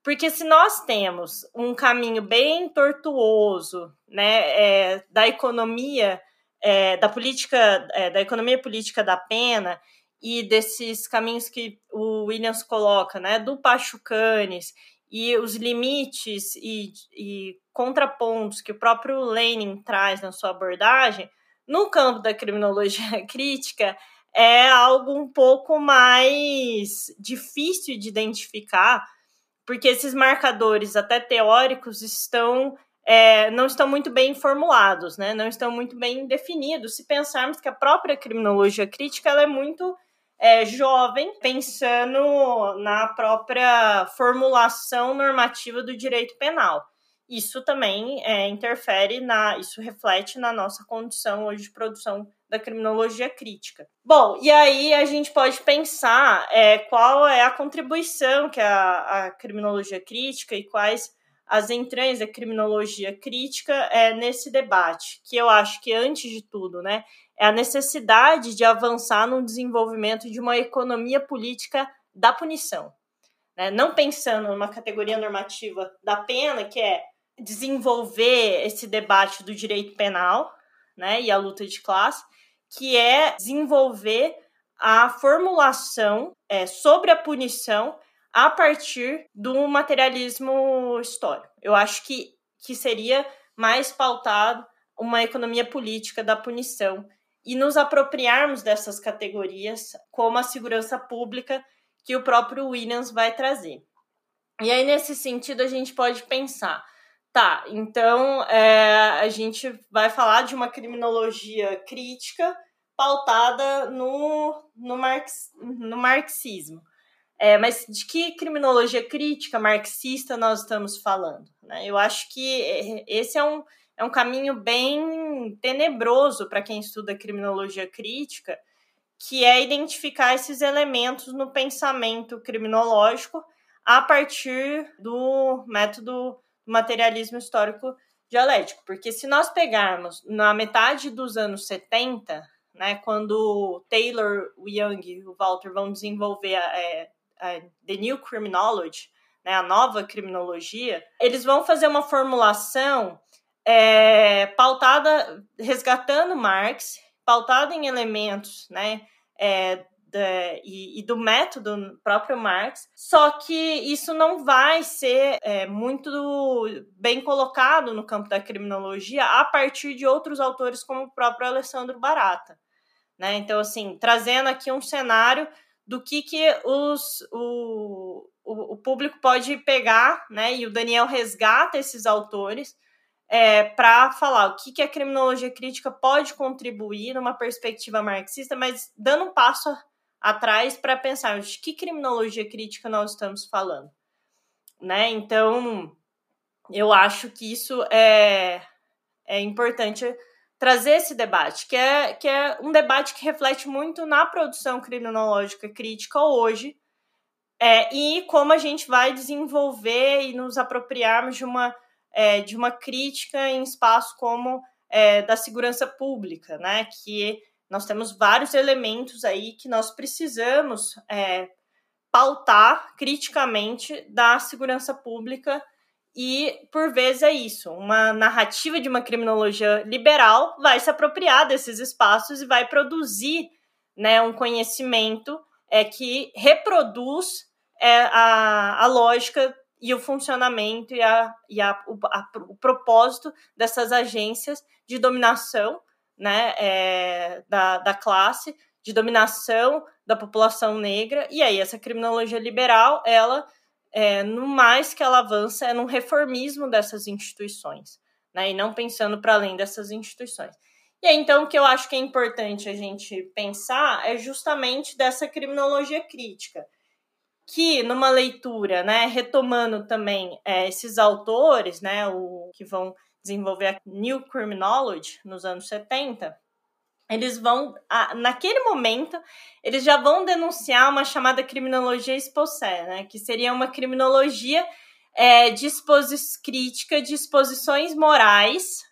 Porque se nós temos um caminho bem tortuoso né, é, da economia, é, da política, é, da economia política da pena e desses caminhos que o Williams coloca, né, do Pachucanes e os limites e, e contrapontos que o próprio Lenin traz na sua abordagem, no campo da criminologia crítica, é algo um pouco mais difícil de identificar, porque esses marcadores, até teóricos, estão é, não estão muito bem formulados, né? não estão muito bem definidos. Se pensarmos que a própria criminologia crítica ela é muito é, jovem, pensando na própria formulação normativa do direito penal isso também é, interfere na, isso reflete na nossa condição hoje de produção da criminologia crítica. Bom, e aí a gente pode pensar é, qual é a contribuição que a, a criminologia crítica e quais as entranhas da criminologia crítica é, nesse debate, que eu acho que, antes de tudo, né, é a necessidade de avançar no desenvolvimento de uma economia política da punição. Né? Não pensando numa categoria normativa da pena, que é desenvolver esse debate do direito penal, né, e a luta de classe, que é desenvolver a formulação é, sobre a punição a partir do materialismo histórico. Eu acho que, que seria mais pautado uma economia política da punição e nos apropriarmos dessas categorias como a segurança pública que o próprio Williams vai trazer. E aí, nesse sentido, a gente pode pensar Tá, então é, a gente vai falar de uma criminologia crítica pautada no, no, marx, no marxismo. É, mas de que criminologia crítica marxista nós estamos falando? Né? Eu acho que esse é um, é um caminho bem tenebroso para quem estuda criminologia crítica, que é identificar esses elementos no pensamento criminológico a partir do método materialismo histórico dialético. Porque se nós pegarmos na metade dos anos 70, né, quando Taylor, o Young e o Walter vão desenvolver a, é, a The New Criminology, né, a nova criminologia, eles vão fazer uma formulação é, pautada, resgatando Marx, pautada em elementos né, é, da, e, e, do método próprio Marx, só que isso não vai ser é, muito bem colocado no campo da criminologia a partir de outros autores como o próprio Alessandro Barata. Né? Então, assim, trazendo aqui um cenário do que, que os, o, o, o público pode pegar, né? e o Daniel resgata esses autores, é, para falar o que, que a criminologia crítica pode contribuir numa perspectiva marxista, mas dando um passo atrás para pensar de que criminologia crítica nós estamos falando, né? Então, eu acho que isso é, é importante trazer esse debate, que é, que é um debate que reflete muito na produção criminológica crítica hoje, é, e como a gente vai desenvolver e nos apropriarmos de uma, é, de uma crítica em espaço como é, da segurança pública, né? Que nós temos vários elementos aí que nós precisamos é, pautar criticamente da segurança pública e, por vezes, é isso. Uma narrativa de uma criminologia liberal vai se apropriar desses espaços e vai produzir né, um conhecimento é, que reproduz é, a, a lógica e o funcionamento e, a, e a, o, a, o propósito dessas agências de dominação né, é, da, da classe, de dominação da população negra, e aí essa criminologia liberal, ela, é, no mais que ela avança, é num reformismo dessas instituições, né, e não pensando para além dessas instituições. E aí, então, o que eu acho que é importante a gente pensar é justamente dessa criminologia crítica, que numa leitura, né, retomando também é, esses autores, né, o, que vão desenvolver a New Criminology nos anos 70, eles vão, naquele momento, eles já vão denunciar uma chamada criminologia exposé, né, que seria uma criminologia é, de crítica de exposições morais,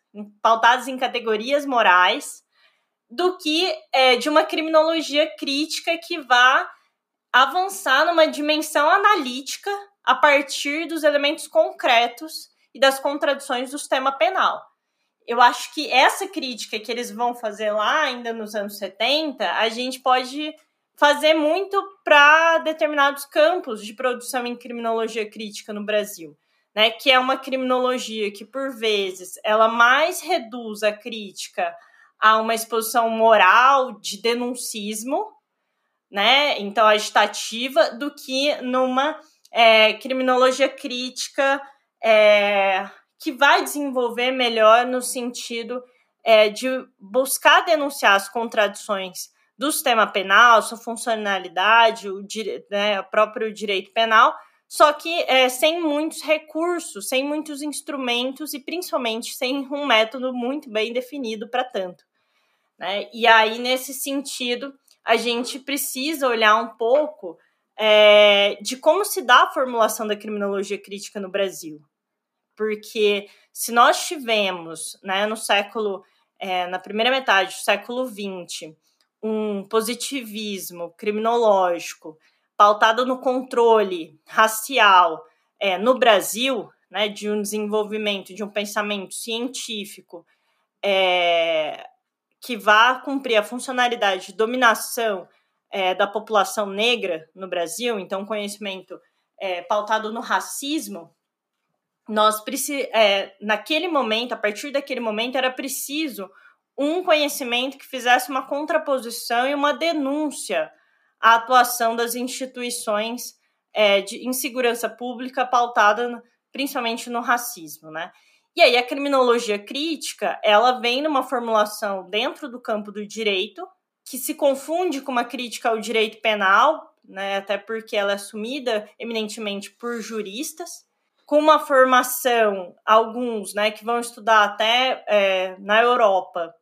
pautadas em categorias morais, do que é, de uma criminologia crítica que vá avançar numa dimensão analítica a partir dos elementos concretos e das contradições do sistema penal. Eu acho que essa crítica que eles vão fazer lá, ainda nos anos 70, a gente pode fazer muito para determinados campos de produção em criminologia crítica no Brasil. Né, que é uma criminologia que, por vezes, ela mais reduz a crítica a uma exposição moral de denuncismo, né, então agitativa, do que numa é, criminologia crítica é, que vai desenvolver melhor no sentido é, de buscar denunciar as contradições do sistema penal, sua funcionalidade, o, né, o próprio direito penal, só que é, sem muitos recursos, sem muitos instrumentos e principalmente sem um método muito bem definido para tanto. Né? E aí, nesse sentido, a gente precisa olhar um pouco é, de como se dá a formulação da criminologia crítica no Brasil. Porque se nós tivemos, né, no século, é, na primeira metade do século XX, um positivismo criminológico pautado no controle racial é, no Brasil, né, de um desenvolvimento de um pensamento científico é, que vá cumprir a funcionalidade de dominação é, da população negra no Brasil, então conhecimento é, pautado no racismo, nós é, naquele momento, a partir daquele momento, era preciso um conhecimento que fizesse uma contraposição e uma denúncia à atuação das instituições é, de insegurança pública pautada principalmente no racismo, né? E aí a criminologia crítica, ela vem numa formulação dentro do campo do direito, que se confunde com uma crítica ao direito penal, né, até porque ela é assumida eminentemente por juristas, com uma formação, alguns né, que vão estudar até é, na Europa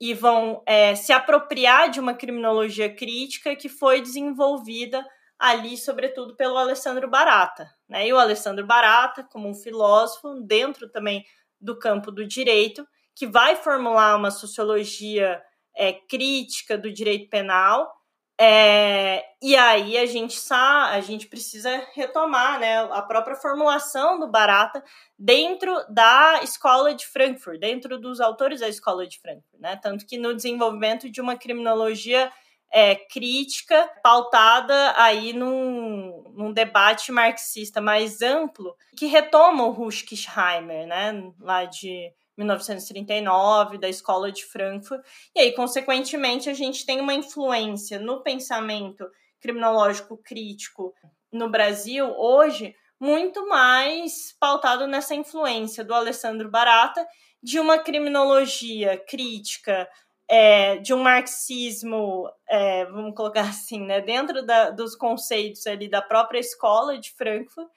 e vão é, se apropriar de uma criminologia crítica que foi desenvolvida ali, sobretudo, pelo Alessandro Barata. Né? E o Alessandro Barata, como um filósofo, dentro também do campo do direito, que vai formular uma sociologia é, crítica do direito penal. É, e aí a gente a gente precisa retomar né, a própria formulação do Barata dentro da escola de Frankfurt, dentro dos autores da escola de Frankfurt, né? Tanto que no desenvolvimento de uma criminologia é, crítica pautada aí num, num, debate marxista mais amplo que retoma o Ruschkisheimer, né, lá de 1939, da Escola de Frankfurt, e aí, consequentemente, a gente tem uma influência no pensamento criminológico crítico no Brasil hoje muito mais pautado nessa influência do Alessandro Barata de uma criminologia crítica é, de um marxismo, é, vamos colocar assim, né, dentro da, dos conceitos ali da própria escola de Frankfurt,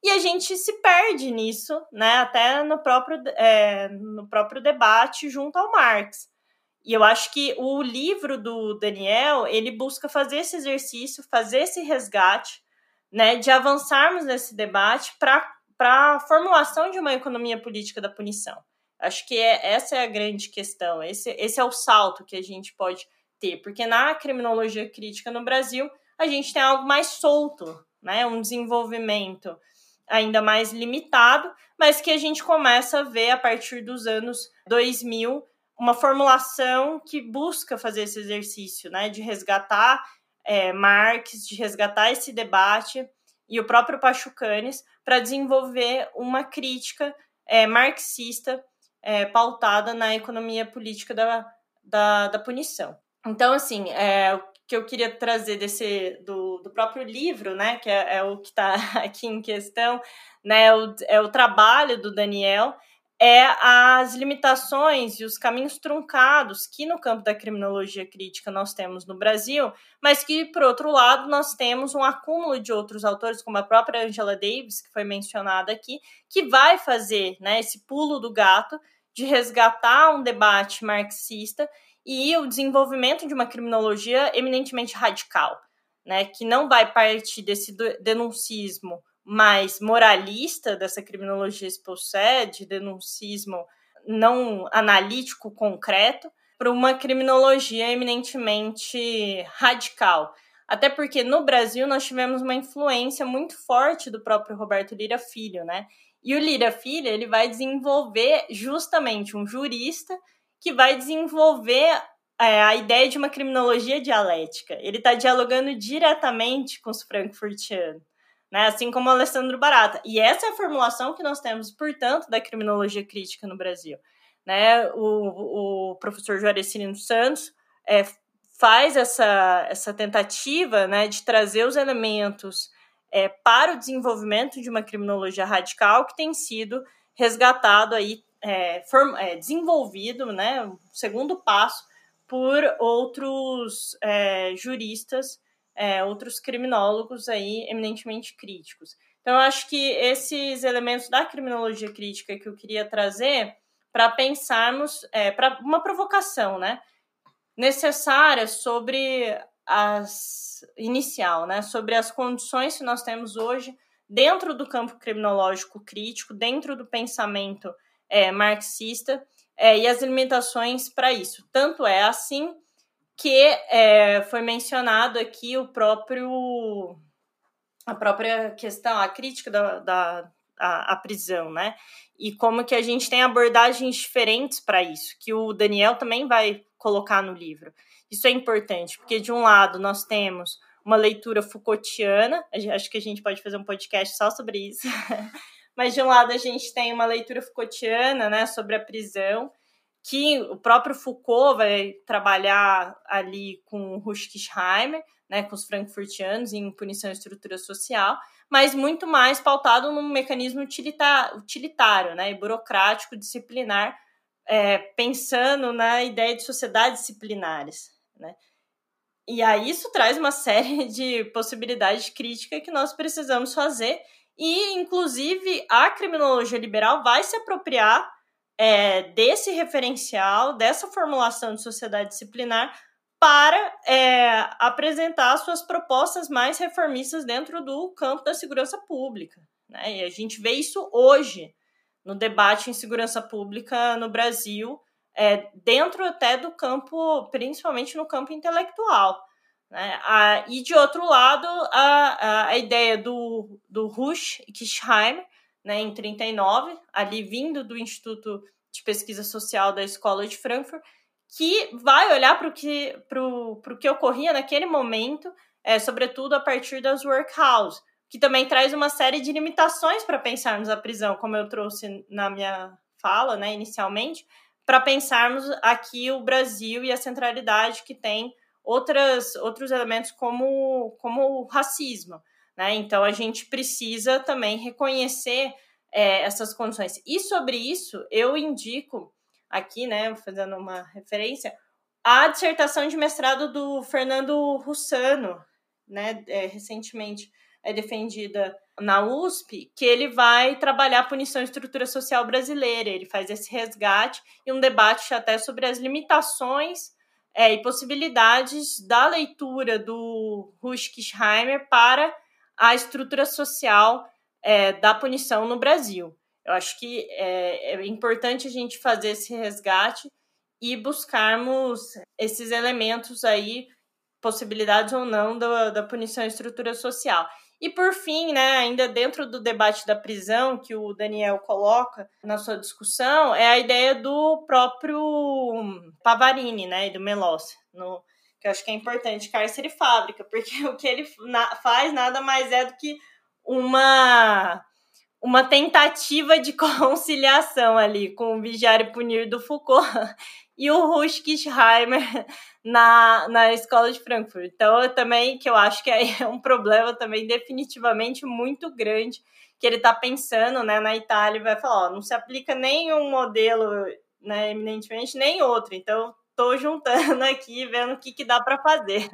e a gente se perde nisso, né, até no próprio, é, no próprio debate junto ao Marx. E eu acho que o livro do Daniel, ele busca fazer esse exercício, fazer esse resgate, né, de avançarmos nesse debate para a formulação de uma economia política da punição. Acho que é, essa é a grande questão, esse, esse é o salto que a gente pode ter, porque na criminologia crítica no Brasil, a gente tem algo mais solto, né, um desenvolvimento ainda mais limitado, mas que a gente começa a ver a partir dos anos 2000 uma formulação que busca fazer esse exercício, né, de resgatar é, Marx, de resgatar esse debate e o próprio Pachucanes para desenvolver uma crítica é, marxista é, pautada na economia política da, da, da punição. Então, assim, é, que eu queria trazer desse do, do próprio livro, né, que é, é o que está aqui em questão, né, é o, é o trabalho do Daniel, é as limitações e os caminhos truncados que no campo da criminologia crítica nós temos no Brasil, mas que, por outro lado, nós temos um acúmulo de outros autores, como a própria Angela Davis, que foi mencionada aqui, que vai fazer né, esse pulo do gato de resgatar um debate marxista e o desenvolvimento de uma criminologia eminentemente radical, né, que não vai partir desse denuncismo mais moralista dessa criminologia expulsé, de denuncismo não analítico concreto, para uma criminologia eminentemente radical. Até porque no Brasil nós tivemos uma influência muito forte do próprio Roberto Lira Filho, né? E o Lira Filho, ele vai desenvolver justamente um jurista que vai desenvolver é, a ideia de uma criminologia dialética. Ele está dialogando diretamente com os frankfurtianos, né? assim como Alessandro Barata. E essa é a formulação que nós temos, portanto, da criminologia crítica no Brasil. Né? O, o professor Juarez Cirino Santos é, faz essa, essa tentativa né, de trazer os elementos é, para o desenvolvimento de uma criminologia radical que tem sido resgatado aí, é, form, é, desenvolvido, né, segundo passo, por outros é, juristas, é, outros criminólogos aí eminentemente críticos. Então, eu acho que esses elementos da criminologia crítica que eu queria trazer para pensarmos, é, para uma provocação, né? necessária sobre as inicial, né, sobre as condições que nós temos hoje dentro do campo criminológico crítico, dentro do pensamento é, marxista é, e as limitações para isso. Tanto é assim que é, foi mencionado aqui o próprio a própria questão, a crítica da, da a, a prisão, né? E como que a gente tem abordagens diferentes para isso, que o Daniel também vai colocar no livro. Isso é importante, porque de um lado nós temos uma leitura Foucaultiana, acho que a gente pode fazer um podcast só sobre isso, mas de um lado a gente tem uma leitura Foucaultiana, né, sobre a prisão, que o próprio Foucault vai trabalhar ali com Ruschkisheimer, né, com os frankfurtianos em punição e estrutura social, mas muito mais pautado num mecanismo utilitário, né, burocrático, disciplinar, é, pensando na ideia de sociedades disciplinares, né? E aí isso traz uma série de possibilidades de crítica que nós precisamos fazer e, inclusive, a criminologia liberal vai se apropriar é, desse referencial, dessa formulação de sociedade disciplinar para é, apresentar suas propostas mais reformistas dentro do campo da segurança pública. Né? E a gente vê isso hoje no debate em segurança pública no Brasil, é, dentro até do campo, principalmente no campo intelectual. Né? A, e, de outro lado, a, a, ideia do, do Rush Kishheim, né, em 39, ali vindo do Instituto de Pesquisa Social da Escola de Frankfurt, que vai olhar para o que, pro, pro que ocorria naquele momento, é, sobretudo a partir das workhouses, que também traz uma série de limitações para pensarmos a prisão, como eu trouxe na minha fala, né, inicialmente, para pensarmos aqui o Brasil e a centralidade que tem outras, outros elementos como, como o racismo. Né? Então, a gente precisa também reconhecer é, essas condições. E sobre isso, eu indico aqui, né, fazendo uma referência, a dissertação de mestrado do Fernando Russano, né, é, recentemente é defendida na USP, que ele vai trabalhar punição e estrutura social brasileira. Ele faz esse resgate e um debate até sobre as limitações é, e possibilidades da leitura do Ruschkisheimer para a estrutura social é, da punição no Brasil. Eu acho que é, é importante a gente fazer esse resgate e buscarmos esses elementos aí, possibilidades ou não da, da punição e estrutura social. E por fim, né, ainda dentro do debate da prisão que o Daniel coloca na sua discussão, é a ideia do próprio Pavarini, né, e do Melossi, no que eu acho que é importante, cárcere fábrica, porque o que ele na, faz nada mais é do que uma uma tentativa de conciliação ali com o Vigiar e Punir do Foucault e o Ruschkisheimer na, na escola de Frankfurt. Então, eu também, que eu acho que é um problema também definitivamente muito grande, que ele está pensando né, na Itália e vai falar, ó, não se aplica nem um modelo, né, eminentemente, nem outro. Então, estou juntando aqui, vendo o que, que dá para fazer.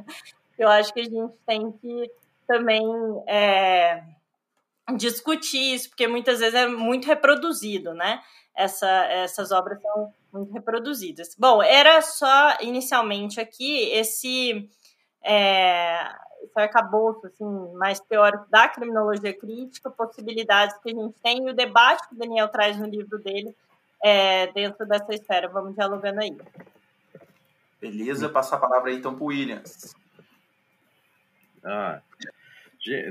Eu acho que a gente tem que também... É, discutir isso, porque muitas vezes é muito reproduzido, né? Essa, essas obras são muito reproduzidas. Bom, era só inicialmente aqui esse, é, esse arcabouço assim, mais teórico da criminologia crítica, possibilidades que a gente tem e o debate que o Daniel traz no livro dele é, dentro dessa esfera. Vamos dialogando aí. Beleza, passar a palavra aí então para o Williams. Ah,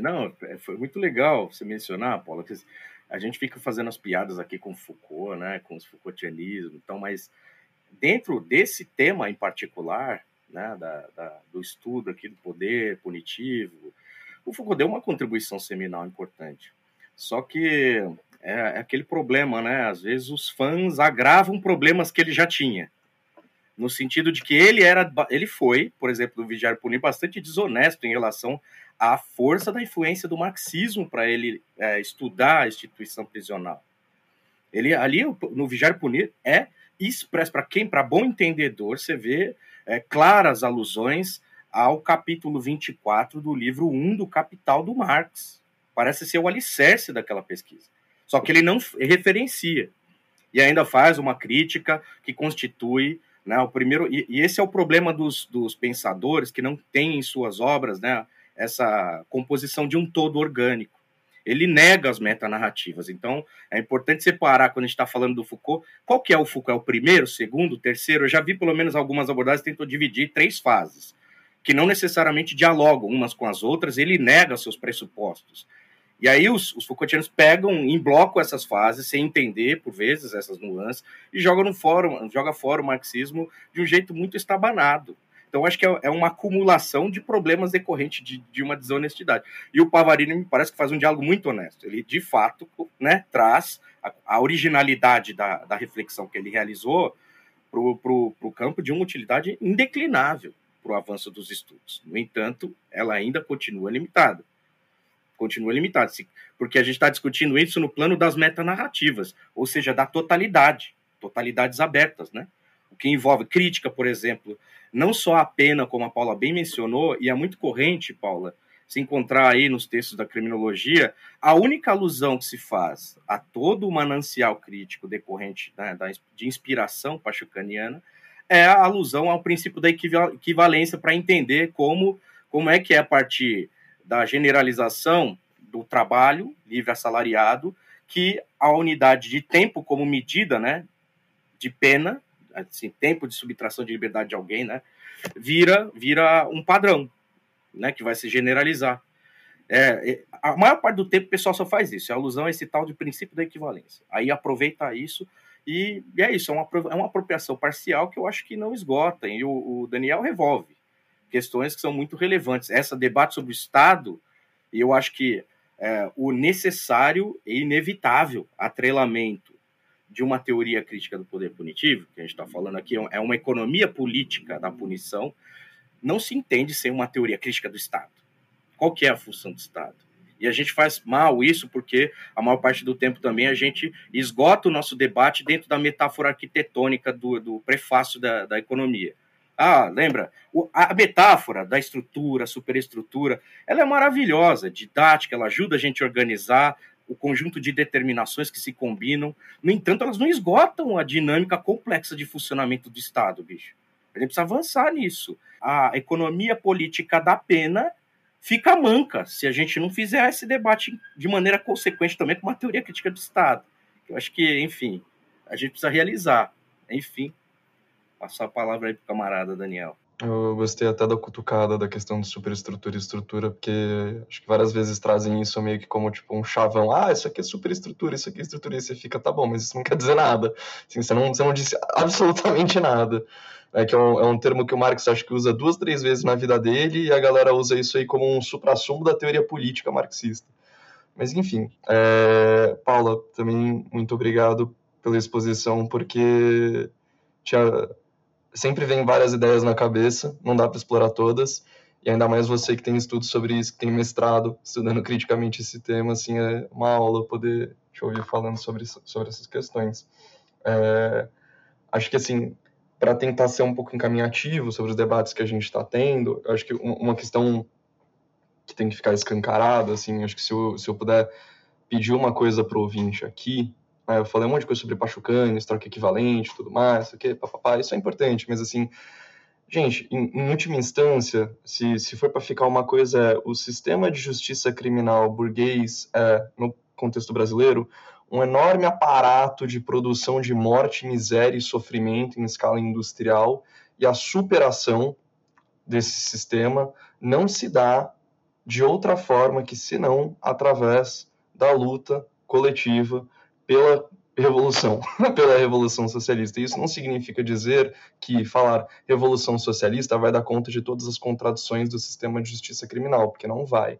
não, é, foi muito legal você mencionar, Paula, que a gente fica fazendo as piadas aqui com Foucault, né, com os Foucaultianismo, então, mas dentro desse tema em particular, né, da, da, do estudo aqui do poder punitivo, o Foucault deu uma contribuição seminal importante. Só que é, é aquele problema, né? Às vezes os fãs agravam problemas que ele já tinha no sentido de que ele era, ele foi, por exemplo, do Vigiar Punir, bastante desonesto em relação à força da influência do marxismo para ele é, estudar a instituição prisional. Ele ali no Vigiar Punir é expresso para quem, para bom entendedor, você vê é, claras alusões ao capítulo 24 do livro 1 do Capital do Marx. Parece ser o alicerce daquela pesquisa. Só que ele não referencia. E ainda faz uma crítica que constitui né? O primeiro, e, e esse é o problema dos, dos pensadores que não têm em suas obras né, essa composição de um todo orgânico. Ele nega as metanarrativas. Então, é importante separar, quando a gente está falando do Foucault, qual que é o Foucault? É o primeiro, segundo, terceiro? Eu já vi pelo menos algumas abordagens tentam dividir três fases, que não necessariamente dialogam umas com as outras, ele nega seus pressupostos. E aí os, os Foucaultianos pegam em bloco essas fases, sem entender, por vezes, essas nuances, e jogam no fórum, joga fora o marxismo de um jeito muito estabanado. Então, acho que é, é uma acumulação de problemas decorrentes de, de, uma desonestidade. E o Pavarini me parece que faz um diálogo muito honesto. Ele, de fato, né, traz a, a originalidade da, da, reflexão que ele realizou para o campo de uma utilidade indeclinável para o avanço dos estudos. No entanto, ela ainda continua limitada continua limitado, porque a gente está discutindo isso no plano das metanarrativas, ou seja, da totalidade, totalidades abertas, né? O que envolve crítica, por exemplo, não só a pena, como a Paula bem mencionou, e é muito corrente, Paula, se encontrar aí nos textos da criminologia, a única alusão que se faz a todo o manancial crítico decorrente né, de inspiração pachucaniana é a alusão ao princípio da equivalência para entender como, como é que é a partir da generalização do trabalho livre assalariado, que a unidade de tempo como medida, né, de pena, assim, tempo de subtração de liberdade de alguém, né, vira vira um padrão, né, que vai se generalizar. É, a maior parte do tempo o pessoal só faz isso, é alusão a esse tal de princípio da equivalência. Aí aproveita isso e, e é isso, é uma, é uma apropriação parcial que eu acho que não esgota, e o, o Daniel revolve questões que são muito relevantes. Essa debate sobre o Estado, eu acho que é, o necessário e inevitável atrelamento de uma teoria crítica do poder punitivo, que a gente está falando aqui, é uma economia política da punição, não se entende sem uma teoria crítica do Estado. Qual que é a função do Estado? E a gente faz mal isso porque a maior parte do tempo também a gente esgota o nosso debate dentro da metáfora arquitetônica do, do prefácio da, da economia. Ah, lembra? a metáfora da estrutura, superestrutura, ela é maravilhosa, didática, ela ajuda a gente a organizar o conjunto de determinações que se combinam. No entanto, elas não esgotam a dinâmica complexa de funcionamento do Estado, bicho. A gente precisa avançar nisso. A economia política da pena fica manca se a gente não fizer esse debate de maneira consequente também com uma teoria crítica do Estado. Eu acho que, enfim, a gente precisa realizar. Enfim, passar a palavra aí pro camarada Daniel. Eu gostei até da cutucada da questão de superestrutura e estrutura, porque acho que várias vezes trazem isso meio que como tipo um chavão. Ah, isso aqui é superestrutura, isso aqui é estrutura, e você fica, tá bom, mas isso não quer dizer nada. Assim, você, não, você não disse absolutamente nada. É que é um, é um termo que o Marx acho que usa duas, três vezes na vida dele, e a galera usa isso aí como um suprassumo da teoria política marxista. Mas enfim, é... Paula, também muito obrigado pela exposição, porque tinha sempre vem várias ideias na cabeça, não dá para explorar todas. E ainda mais você que tem estudos sobre isso, que tem mestrado, estudando criticamente esse tema, assim, é uma aula poder te ouvir falando sobre, sobre essas questões. É, acho que, assim, para tentar ser um pouco encaminhativo sobre os debates que a gente está tendo, acho que uma questão que tem que ficar escancarada, assim, acho que se eu, se eu puder pedir uma coisa para o ouvinte aqui? Eu falei um monte de coisa sobre Pachucanes, troca equivalente, tudo mais, o que, papapá, isso é importante, mas assim, gente, em, em última instância, se, se for para ficar uma coisa, o sistema de justiça criminal burguês, é, no contexto brasileiro, um enorme aparato de produção de morte, miséria e sofrimento em escala industrial e a superação desse sistema não se dá de outra forma que senão através da luta coletiva pela revolução, pela revolução socialista. Isso não significa dizer que falar revolução socialista vai dar conta de todas as contradições do sistema de justiça criminal, porque não vai.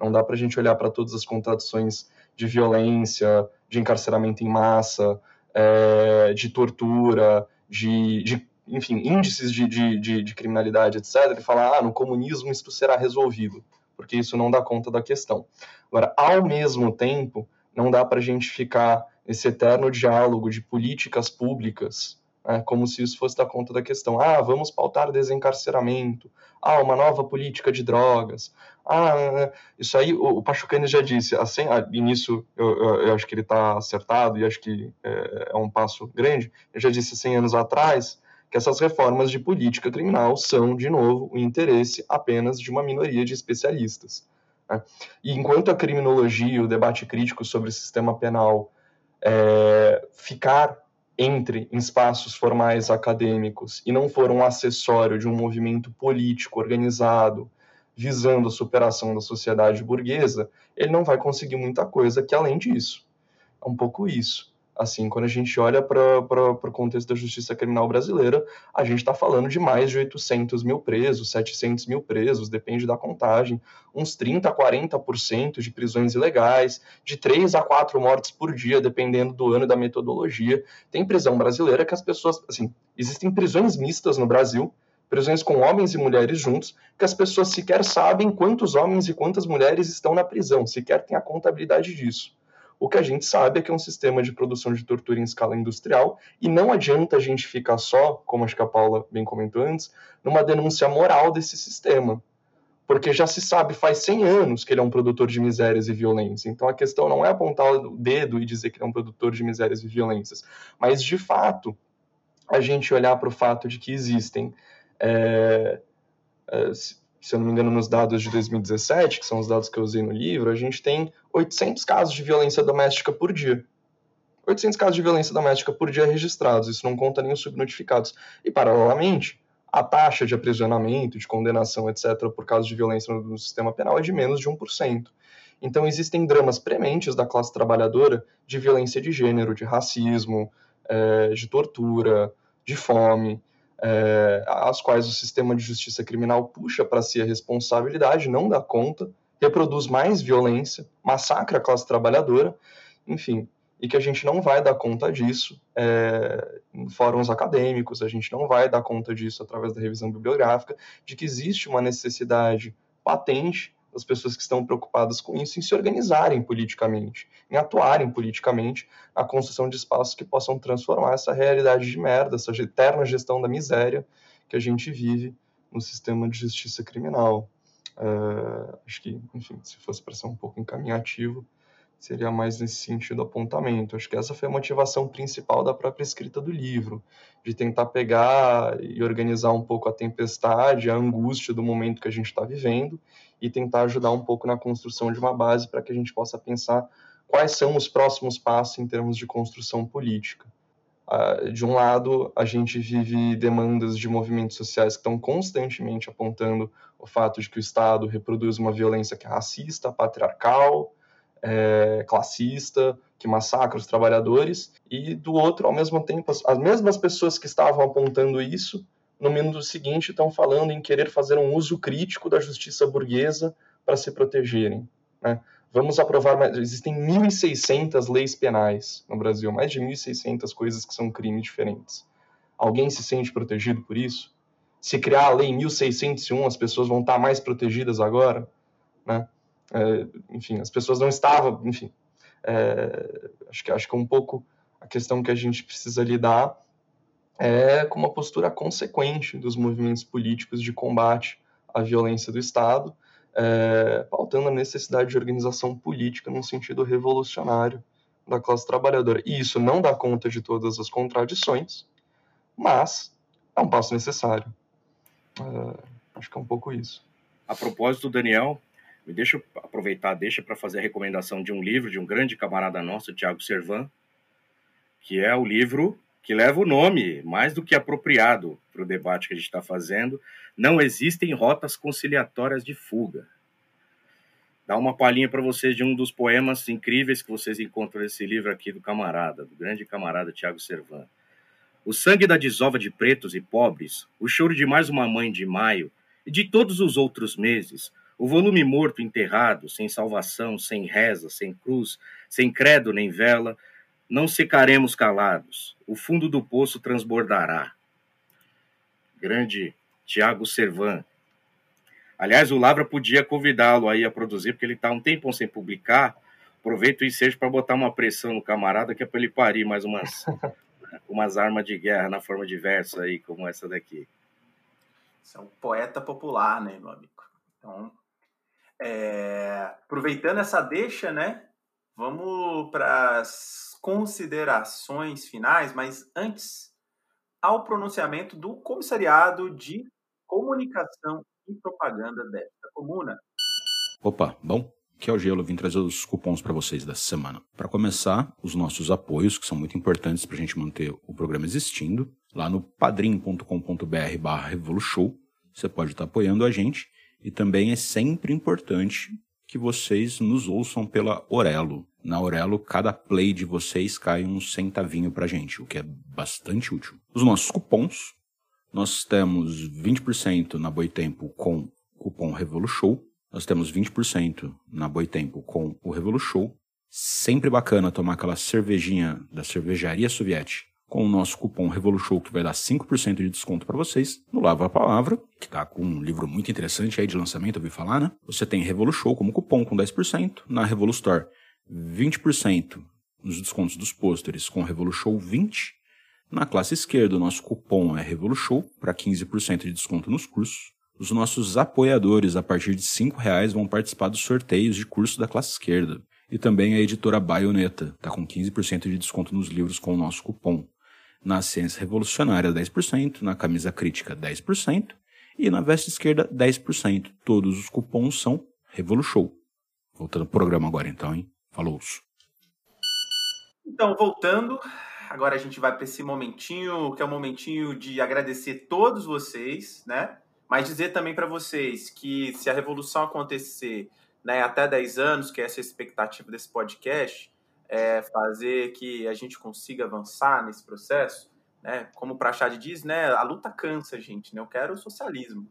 Não dá para a gente olhar para todas as contradições de violência, de encarceramento em massa, é, de tortura, de, de enfim, índices de, de, de, de criminalidade, etc., e falar, ah, no comunismo isso será resolvido, porque isso não dá conta da questão. Agora, ao mesmo tempo, não dá para a gente ficar nesse eterno diálogo de políticas públicas, né, como se isso fosse dar conta da questão. Ah, vamos pautar desencarceramento. Ah, uma nova política de drogas. Ah, isso aí, o, o Pachucani já disse, assim, ah, e nisso eu, eu, eu, acho que ele está acertado e acho que é, é, um passo grande. Eu já disse 100 anos atrás que essas reformas de política criminal são, de novo, o interesse apenas de uma minoria de especialistas. Né? E enquanto a criminologia, o debate crítico sobre o sistema penal é, ficar entre em espaços formais acadêmicos e não for um acessório de um movimento político organizado visando a superação da sociedade burguesa, ele não vai conseguir muita coisa que além disso. É um pouco isso. Assim, quando a gente olha para o contexto da justiça criminal brasileira, a gente está falando de mais de 800 mil presos, 700 mil presos, depende da contagem, uns 30% a 40% de prisões ilegais, de 3 a 4 mortes por dia, dependendo do ano e da metodologia. Tem prisão brasileira que as pessoas, assim, existem prisões mistas no Brasil, prisões com homens e mulheres juntos, que as pessoas sequer sabem quantos homens e quantas mulheres estão na prisão, sequer tem a contabilidade disso. O que a gente sabe é que é um sistema de produção de tortura em escala industrial e não adianta a gente ficar só, como acho que a Paula bem comentou antes, numa denúncia moral desse sistema. Porque já se sabe faz 100 anos que ele é um produtor de misérias e violência. Então a questão não é apontar o dedo e dizer que ele é um produtor de misérias e violências, mas de fato a gente olhar para o fato de que existem é, é, se eu não me engano, nos dados de 2017, que são os dados que eu usei no livro, a gente tem 800 casos de violência doméstica por dia. 800 casos de violência doméstica por dia registrados, isso não conta nem os subnotificados. E, paralelamente, a taxa de aprisionamento, de condenação, etc., por casos de violência no, sistema penal é de menos de 1%. Então, existem dramas prementes da classe trabalhadora de violência de gênero, de racismo, é, de tortura, de fome, é, as quais o sistema de justiça criminal puxa para si a responsabilidade, não dá conta, reproduz mais violência, massacra a classe trabalhadora, enfim, e que a gente não vai dar conta disso é, em fóruns acadêmicos, a gente não vai dar conta disso através da revisão bibliográfica, de que existe uma necessidade patente das pessoas que estão preocupadas com isso em se organizarem politicamente, em atuarem politicamente na construção de espaços que possam transformar essa realidade de merda, essa eterna gestão da miséria que a gente vive no sistema de justiça criminal. Uh, acho que, enfim, se fosse para ser um pouco encaminhativo, seria mais nesse sentido apontamento. Acho que essa foi a motivação principal da própria escrita do livro, de tentar pegar e organizar um pouco a tempestade, a angústia do momento que a gente está vivendo e tentar ajudar um pouco na construção de uma base para que a gente possa pensar quais são os próximos passos em termos de construção política. Uh, de um lado, a gente vive demandas de movimentos sociais que estão constantemente apontando o fato de que o Estado reproduz uma violência que é racista, patriarcal, é, classista, que massacra os trabalhadores, e do outro, ao mesmo tempo, as, as mesmas pessoas que estavam apontando isso, no minuto seguinte estão falando em querer fazer um uso crítico da justiça burguesa para se protegerem. Né? Vamos aprovar, mais, existem 1.600 leis penais no Brasil, mais de 1.600 coisas que são crimes diferentes. Alguém se sente protegido por isso? Se criar a lei 1601, as pessoas vão estar mais protegidas agora? Né? É, enfim, as pessoas não estavam, enfim. É, acho, que, acho que é um pouco a questão que a gente precisa lidar é com uma postura consequente dos movimentos políticos de combate à violência do Estado, é, pautando a necessidade de organização política num sentido revolucionário da classe trabalhadora. E isso não dá conta de todas as contradições, mas é um passo necessário. É, acho que é um pouco isso. A propósito, Daniel, me deixa aproveitar, deixa para fazer a recomendação de um livro de um grande camarada nosso, Tiago Servan, que é o livro que leva o nome mais do que apropriado para o debate que a gente está fazendo. Não existem rotas conciliatórias de fuga. Dá uma palhinha para vocês de um dos poemas incríveis que vocês encontram nesse livro aqui do camarada, do grande camarada Tiago Servan. O sangue da desova de pretos e pobres, o choro de mais uma mãe de maio e de todos os outros meses, o volume morto enterrado, sem salvação, sem reza, sem cruz, sem credo nem vela, não secaremos calados, o fundo do poço transbordará. Grande Tiago Servan. Aliás, o Lavra podia convidá-lo aí a produzir, porque ele está um tempo sem publicar. Aproveito o ensejo para botar uma pressão no camarada, que é para ele parir mais umas, umas armas de guerra na forma de verso aí, como essa daqui. Você é um poeta popular, né, meu amigo? Então, é, aproveitando essa deixa, né? Vamos para as considerações finais, mas antes, ao pronunciamento do Comissariado de Comunicação e Propaganda desta comuna. Opa, bom, que é o Gelo, vim trazer os cupons para vocês dessa semana. Para começar, os nossos apoios, que são muito importantes para a gente manter o programa existindo, lá no padrim.com.br barra Revolushow, você pode estar tá apoiando a gente e também é sempre importante que vocês nos ouçam pela Orelo. Na Orelo, cada play de vocês cai um centavinho pra gente, o que é bastante útil. Os nossos cupons, nós temos 20% na Boitempo com cupom RevoluShow, nós temos 20% na Boitempo com o RevoluShow. Sempre bacana tomar aquela cervejinha da cervejaria soviética com o nosso cupom RevoluShow, que vai dar 5% de desconto para vocês no Lava a Palavra, que está com um livro muito interessante aí de lançamento, ouvi falar, né? Você tem RevoluShow como cupom com 10%, na RevoluStore 20% nos descontos dos pôsteres com RevoluShow 20%, na classe esquerda o nosso cupom é RevoluShow para 15% de desconto nos cursos. Os nossos apoiadores, a partir de R$ reais vão participar dos sorteios de curso da classe esquerda. E também a editora Baioneta está com 15% de desconto nos livros com o nosso cupom na ciência revolucionária 10%, na camisa crítica 10% e na veste esquerda 10%. Todos os cupons são Revolution. Voltando ao programa agora então, hein? Falou. Então, voltando, agora a gente vai para esse momentinho, que é o um momentinho de agradecer todos vocês, né? Mas dizer também para vocês que se a revolução acontecer né, até 10 anos, que é essa expectativa desse podcast, é, fazer que a gente consiga avançar nesse processo, né? Como o Prachad diz, né? A luta cansa, gente, né? Eu quero socialismo.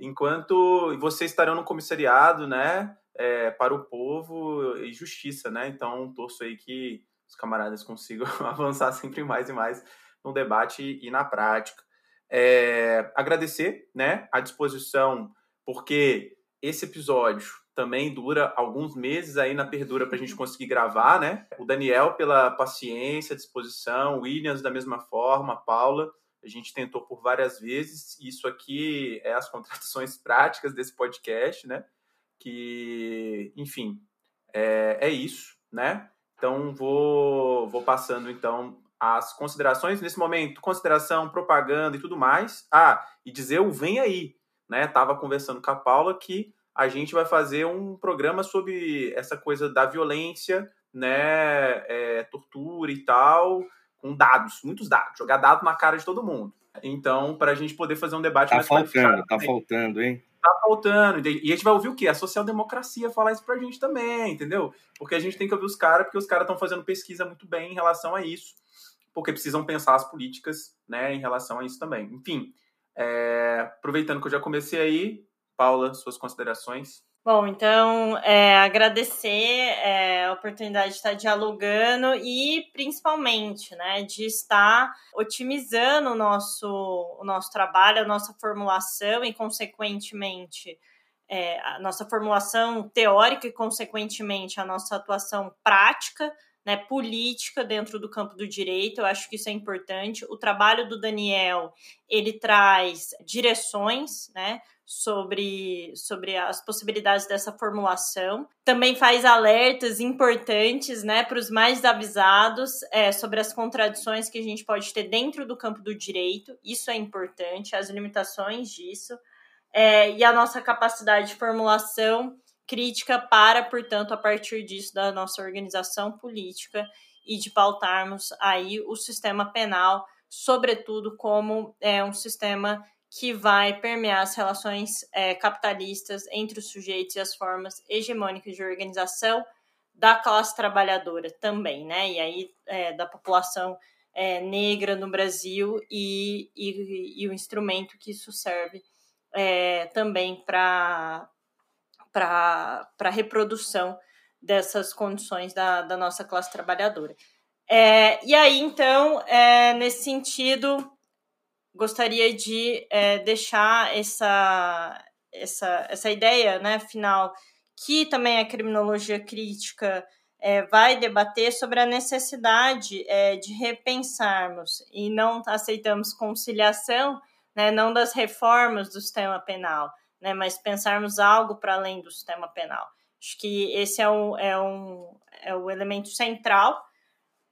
Enquanto vocês estarão no comissariado, né? É, para o povo e justiça, né? Então, torço aí que os camaradas consigam avançar sempre mais e mais no debate e na prática. É, agradecer, né? A disposição, porque esse episódio também dura alguns meses aí na perdura para a gente conseguir gravar, né? O Daniel pela paciência, disposição, Williams da mesma forma, Paula. A gente tentou por várias vezes. Isso aqui é as contradições práticas desse podcast, né? Que, enfim, é, é isso, né? Então vou, vou passando então as considerações nesse momento, consideração, propaganda e tudo mais. Ah, e dizer o vem aí, né? Tava conversando com a Paula que a gente vai fazer um programa sobre essa coisa da violência, né, é, tortura e tal, com dados, muitos dados, jogar dados na cara de todo mundo. Então, para a gente poder fazer um debate tá mais faltando, tá faltando, hein? Tá faltando. E a gente vai ouvir o quê? A social-democracia falar isso pra gente também, entendeu? Porque a gente tem que ouvir os caras, porque os caras estão fazendo pesquisa muito bem em relação a isso, porque precisam pensar as políticas, né, em relação a isso também. Enfim, é, aproveitando que eu já comecei aí, Paula, suas considerações. Bom, então, é, agradecer é, a oportunidade de estar dialogando e, principalmente, né, de estar otimizando o nosso, o nosso trabalho, a nossa formulação e, consequentemente, é, a nossa formulação teórica e, consequentemente, a nossa atuação prática, né, política dentro do campo do direito. Eu acho que isso é importante. O trabalho do Daniel, ele traz direções, né, sobre, sobre as possibilidades dessa formulação. Também faz alertas importantes né, para os mais avisados é, sobre as contradições que a gente pode ter dentro do campo do direito. Isso é importante, as limitações disso. É, e a nossa capacidade de formulação crítica para, portanto, a partir disso, da nossa organização política e de pautarmos aí o sistema penal, sobretudo como é, um sistema que vai permear as relações é, capitalistas entre os sujeitos e as formas hegemônicas de organização da classe trabalhadora também, né? E aí é, da população é, negra no Brasil e, e, e, o instrumento que isso serve é, também para a reprodução dessas condições da, da nossa classe trabalhadora. É, e aí, então, é, nesse sentido, gostaria de é, deixar essa, essa, essa ideia né, final, que também a criminologia crítica é, vai debater sobre a necessidade é, de repensarmos e não aceitamos conciliação, né, não das reformas do sistema penal, né, mas pensarmos algo para além do sistema penal. Acho que esse é, um, é, um, é o elemento central,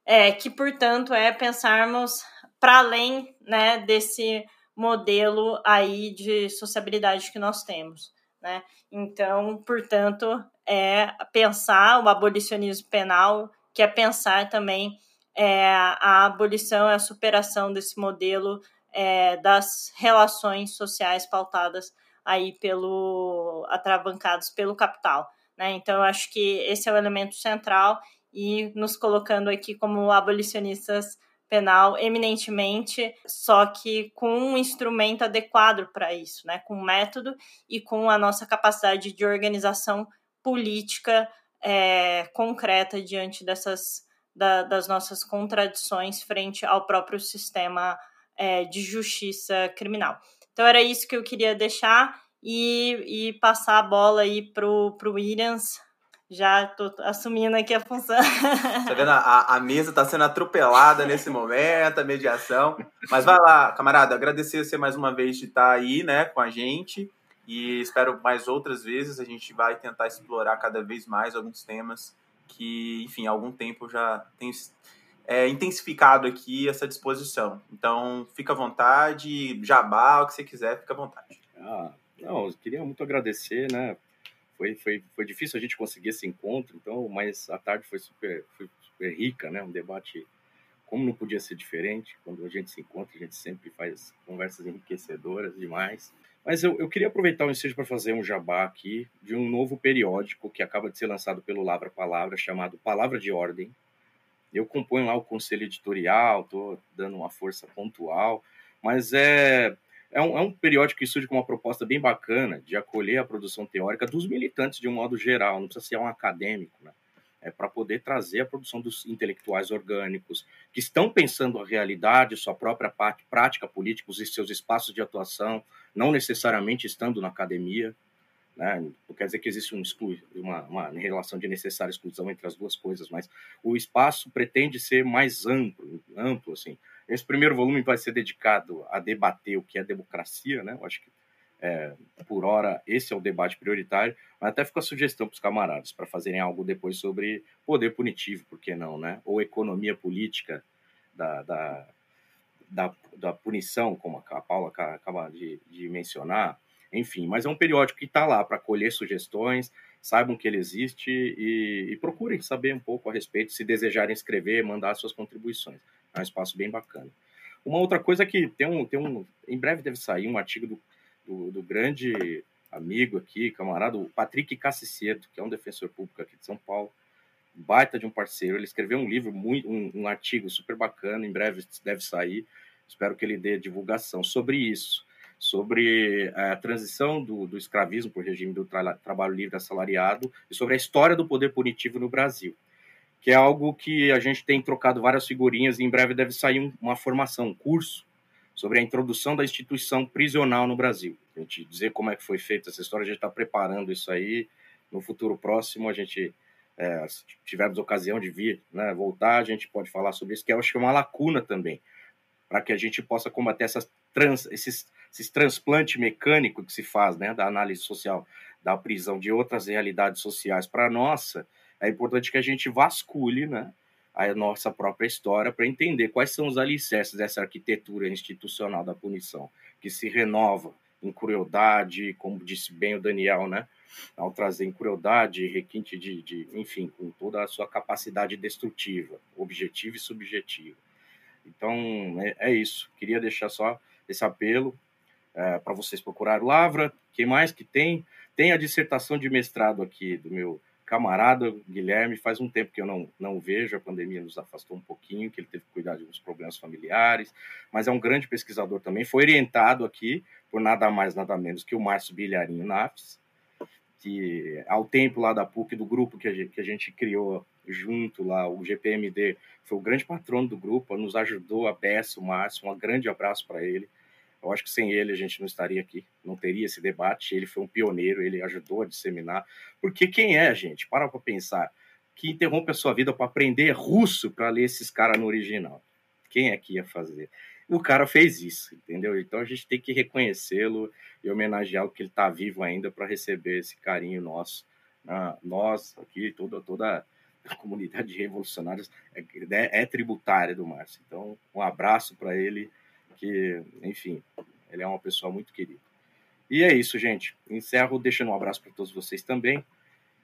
é, que, portanto, é pensarmos para além né, desse modelo aí de sociabilidade que nós temos. Né? Então, portanto, é pensar o abolicionismo penal, que é pensar também é, a abolição a superação desse modelo é, das relações sociais pautadas aí pelo atravancados pelo capital. Né? Então, eu acho que esse é o elemento central e nos colocando aqui como abolicionistas penal eminentemente, só que com um instrumento adequado para isso, né? com método e com a nossa capacidade de organização política é, concreta diante dessas da, das nossas contradições frente ao próprio sistema é, de justiça criminal. Então era isso que eu queria deixar e, e passar a bola aí pro, pro Williams. Já tô assumindo aqui a função. Tá vendo? A, a mesa está sendo atropelada nesse momento, a mediação. Mas vai lá, camarada, agradecer você mais uma vez de estar aí, né, com a gente. E espero mais outras vezes. A gente vai tentar explorar cada vez mais alguns temas que, enfim, há algum tempo já tem é, intensificado aqui essa disposição. Então, fica à vontade, jabá, o que você quiser, fica à vontade. Ah, não, eu queria muito agradecer, né? Foi, foi, foi difícil a gente conseguir esse encontro, então, mas a tarde foi super, foi super rica, né? Um debate, como não podia ser diferente, quando a gente se encontra, a gente sempre faz conversas enriquecedoras demais. Mas eu, eu queria aproveitar o ensejo para fazer um jabá aqui de um novo periódico que acaba de ser lançado pelo Lavra Palavra, chamado Palavra de Ordem. Eu componho lá o conselho editorial, estou dando uma força pontual, mas é é um, é um periódico que surge com uma proposta bem bacana de acolher a produção teórica dos militantes de um modo geral, não precisa ser um acadêmico, né? É para poder trazer a produção dos intelectuais orgânicos que estão pensando a realidade, sua própria prática política, os seus espaços de atuação, não necessariamente estando na academia. Né? Não quer dizer que existe um uma, uma relação de necessária exclusão entre as duas coisas, mas o espaço pretende ser mais amplo, amplo assim. Esse primeiro volume vai ser dedicado a debater o que é democracia, né? Eu acho que, é, por hora, esse é o debate prioritário, mas até fica a sugestão para os camaradas para fazerem algo depois sobre poder punitivo, por que não, né? Ou economia política da, da, da, da punição, como a Paula acaba de, de mencionar, enfim, mas é um periódico que está lá para colher sugestões, saibam que ele existe e, e, procurem saber um pouco a respeito, se desejarem escrever, mandar suas contribuições. É um espaço bem bacana. Uma outra coisa que tem um, tem um em breve deve sair um artigo do, do, do grande amigo aqui, camarada, o Patrick Cassiceto, que é um defensor público aqui de São Paulo, baita de um parceiro. Ele escreveu um livro, muito, um, um artigo super bacana, em breve deve sair. Espero que ele dê divulgação sobre isso, sobre a transição do, do escravismo para o regime do tra trabalho livre assalariado e sobre a história do poder punitivo no Brasil que é algo que a gente tem trocado várias figurinhas e em breve deve sair uma formação, um curso sobre a introdução da instituição prisional no Brasil. A gente dizer como é que foi feita essa história, a gente está preparando isso aí. No futuro próximo, a gente, é, se tivermos ocasião de vir, né, voltar, a gente pode falar sobre isso, que eu acho que é uma lacuna também, para que a gente possa combater essas trans, esses, esses transplantes mecânicos que se faz, né, da análise social da prisão de outras realidades sociais para a nossa, é importante que a gente vasculhe né, a nossa própria história para entender quais são os alicerces dessa arquitetura institucional da punição, que se renova em crueldade, como disse bem o Daniel, né, ao trazer em crueldade, requinte de, de, enfim, com toda a sua capacidade destrutiva, objetiva e subjetiva. Então, é, é isso. Queria deixar só esse apelo é, para vocês procurarem Lavra. Quem mais que tem? Tem a dissertação de mestrado aqui do meu camarada Guilherme. Faz um tempo que eu não, não vejo, a pandemia nos afastou um pouquinho, que ele teve que cuidar de alguns problemas familiares, mas é um grande pesquisador também. Foi orientado aqui por nada mais, nada menos que o Márcio Bilharinho Nafes, que ao tempo lá da PUC, do grupo que a gente, que a gente criou junto lá, o GPMD, foi o grande patrono do grupo, nos ajudou a peça, o Márcio, um grande abraço para ele. Eu acho que sem ele a gente não estaria aqui, não teria esse debate. Ele foi um pioneiro, ele ajudou a disseminar. Porque quem é, gente? Para para pensar. Que interrompe a sua vida para aprender russo para ler esses caras no original. Quem é que ia fazer? O cara fez isso, entendeu? Então a gente tem que reconhecê-lo e homenageá-lo, porque ele está vivo ainda para receber esse carinho nosso. Ah, nós aqui, toda, toda a comunidade de revolucionários é, é, é tributária do Márcio. Então, um abraço para ele que, enfim, ele é uma pessoa muito querida. E é isso, gente. Encerro deixando um abraço para todos vocês também.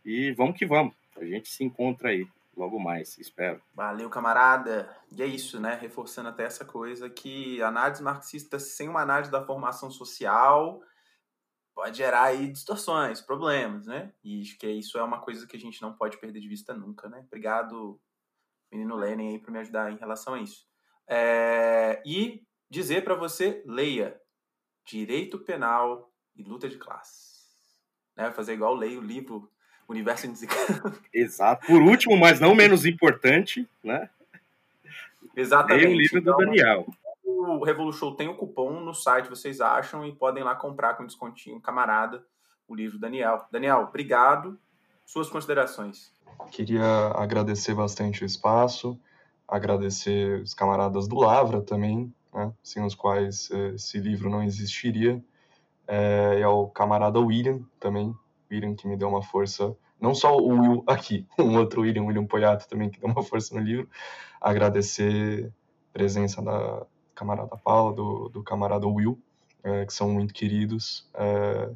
E vamos que vamos. A gente se encontra aí logo mais, espero. Valeu, camarada. E é isso, né? Reforçando até essa coisa que análise marxista sem uma análise da formação social pode gerar aí distorções, problemas, né? E acho que isso é uma coisa que a gente não pode perder de vista nunca, né? Obrigado, menino Lenin, aí, por me ajudar em relação a isso. É... E dizer para você, leia Direito Penal e Luta de Classes. Né? Fazer igual leio o livro Universo Indesejado. Exato. Por último, mas não menos importante, né? Exatamente. Leia o livro então, do Daniel. O Revolution tem o cupom no site, vocês acham, e podem lá comprar com descontinho, camarada, o livro Daniel. Daniel, obrigado. Suas considerações. Queria agradecer bastante o espaço, agradecer os camaradas do Lavra também, né, sem os quais eh, esse livro não existiria. É, e ao camarada William também, William que me deu uma força, não só o Will aqui, um outro William, William Poiato também que deu uma força no livro. Agradecer a presença da camarada Paula, do, do camarada Will, é, que são muito queridos. É,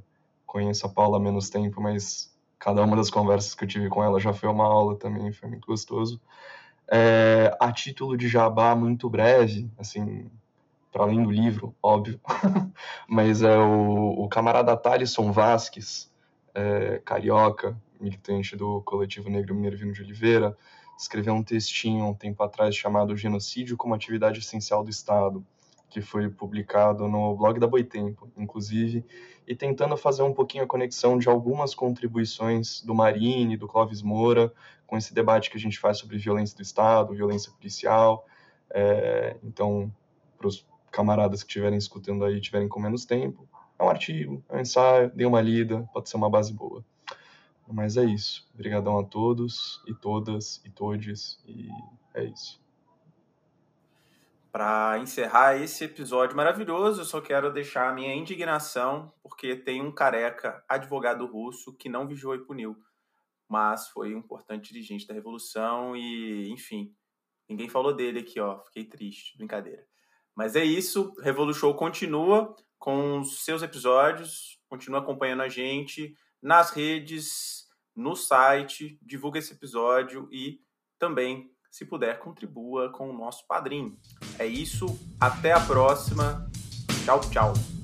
conheço a Paula há menos tempo, mas cada uma das conversas que eu tive com ela já foi uma aula também, foi muito gostoso. É, a título de jabá muito breve, assim, para além do livro, óbvio, mas é o, o camarada Thalisson Vasques, é, carioca, militante do coletivo Negro Minervino de Oliveira, escreveu um textinho um tempo atrás chamado Genocídio como Atividade Essencial do Estado, que foi publicado no blog da Boitempo, inclusive, e tentando fazer um pouquinho a conexão de algumas contribuições do Marine, do Clóvis Moura, com esse debate que a gente faz sobre violência do Estado, violência policial. É, então, para os camaradas que estiverem escutando aí, tiverem com menos tempo, é um artigo, é um ensaio, dê uma lida, pode ser uma base boa. Mas é isso. Obrigadão a todos e todas e todes e é isso. Para encerrar esse episódio maravilhoso, eu só quero deixar a minha indignação, porque tem um careca advogado russo que não vigiou e puniu, mas foi um importante dirigente da Revolução e, enfim, ninguém falou dele aqui, ó. Fiquei triste, brincadeira. Mas é isso, Revolu Show continua com os seus episódios, continua acompanhando a gente nas redes, no site, divulga esse episódio e também, se puder, contribua com o nosso padrinho. É isso, até a próxima. Tchau, tchau.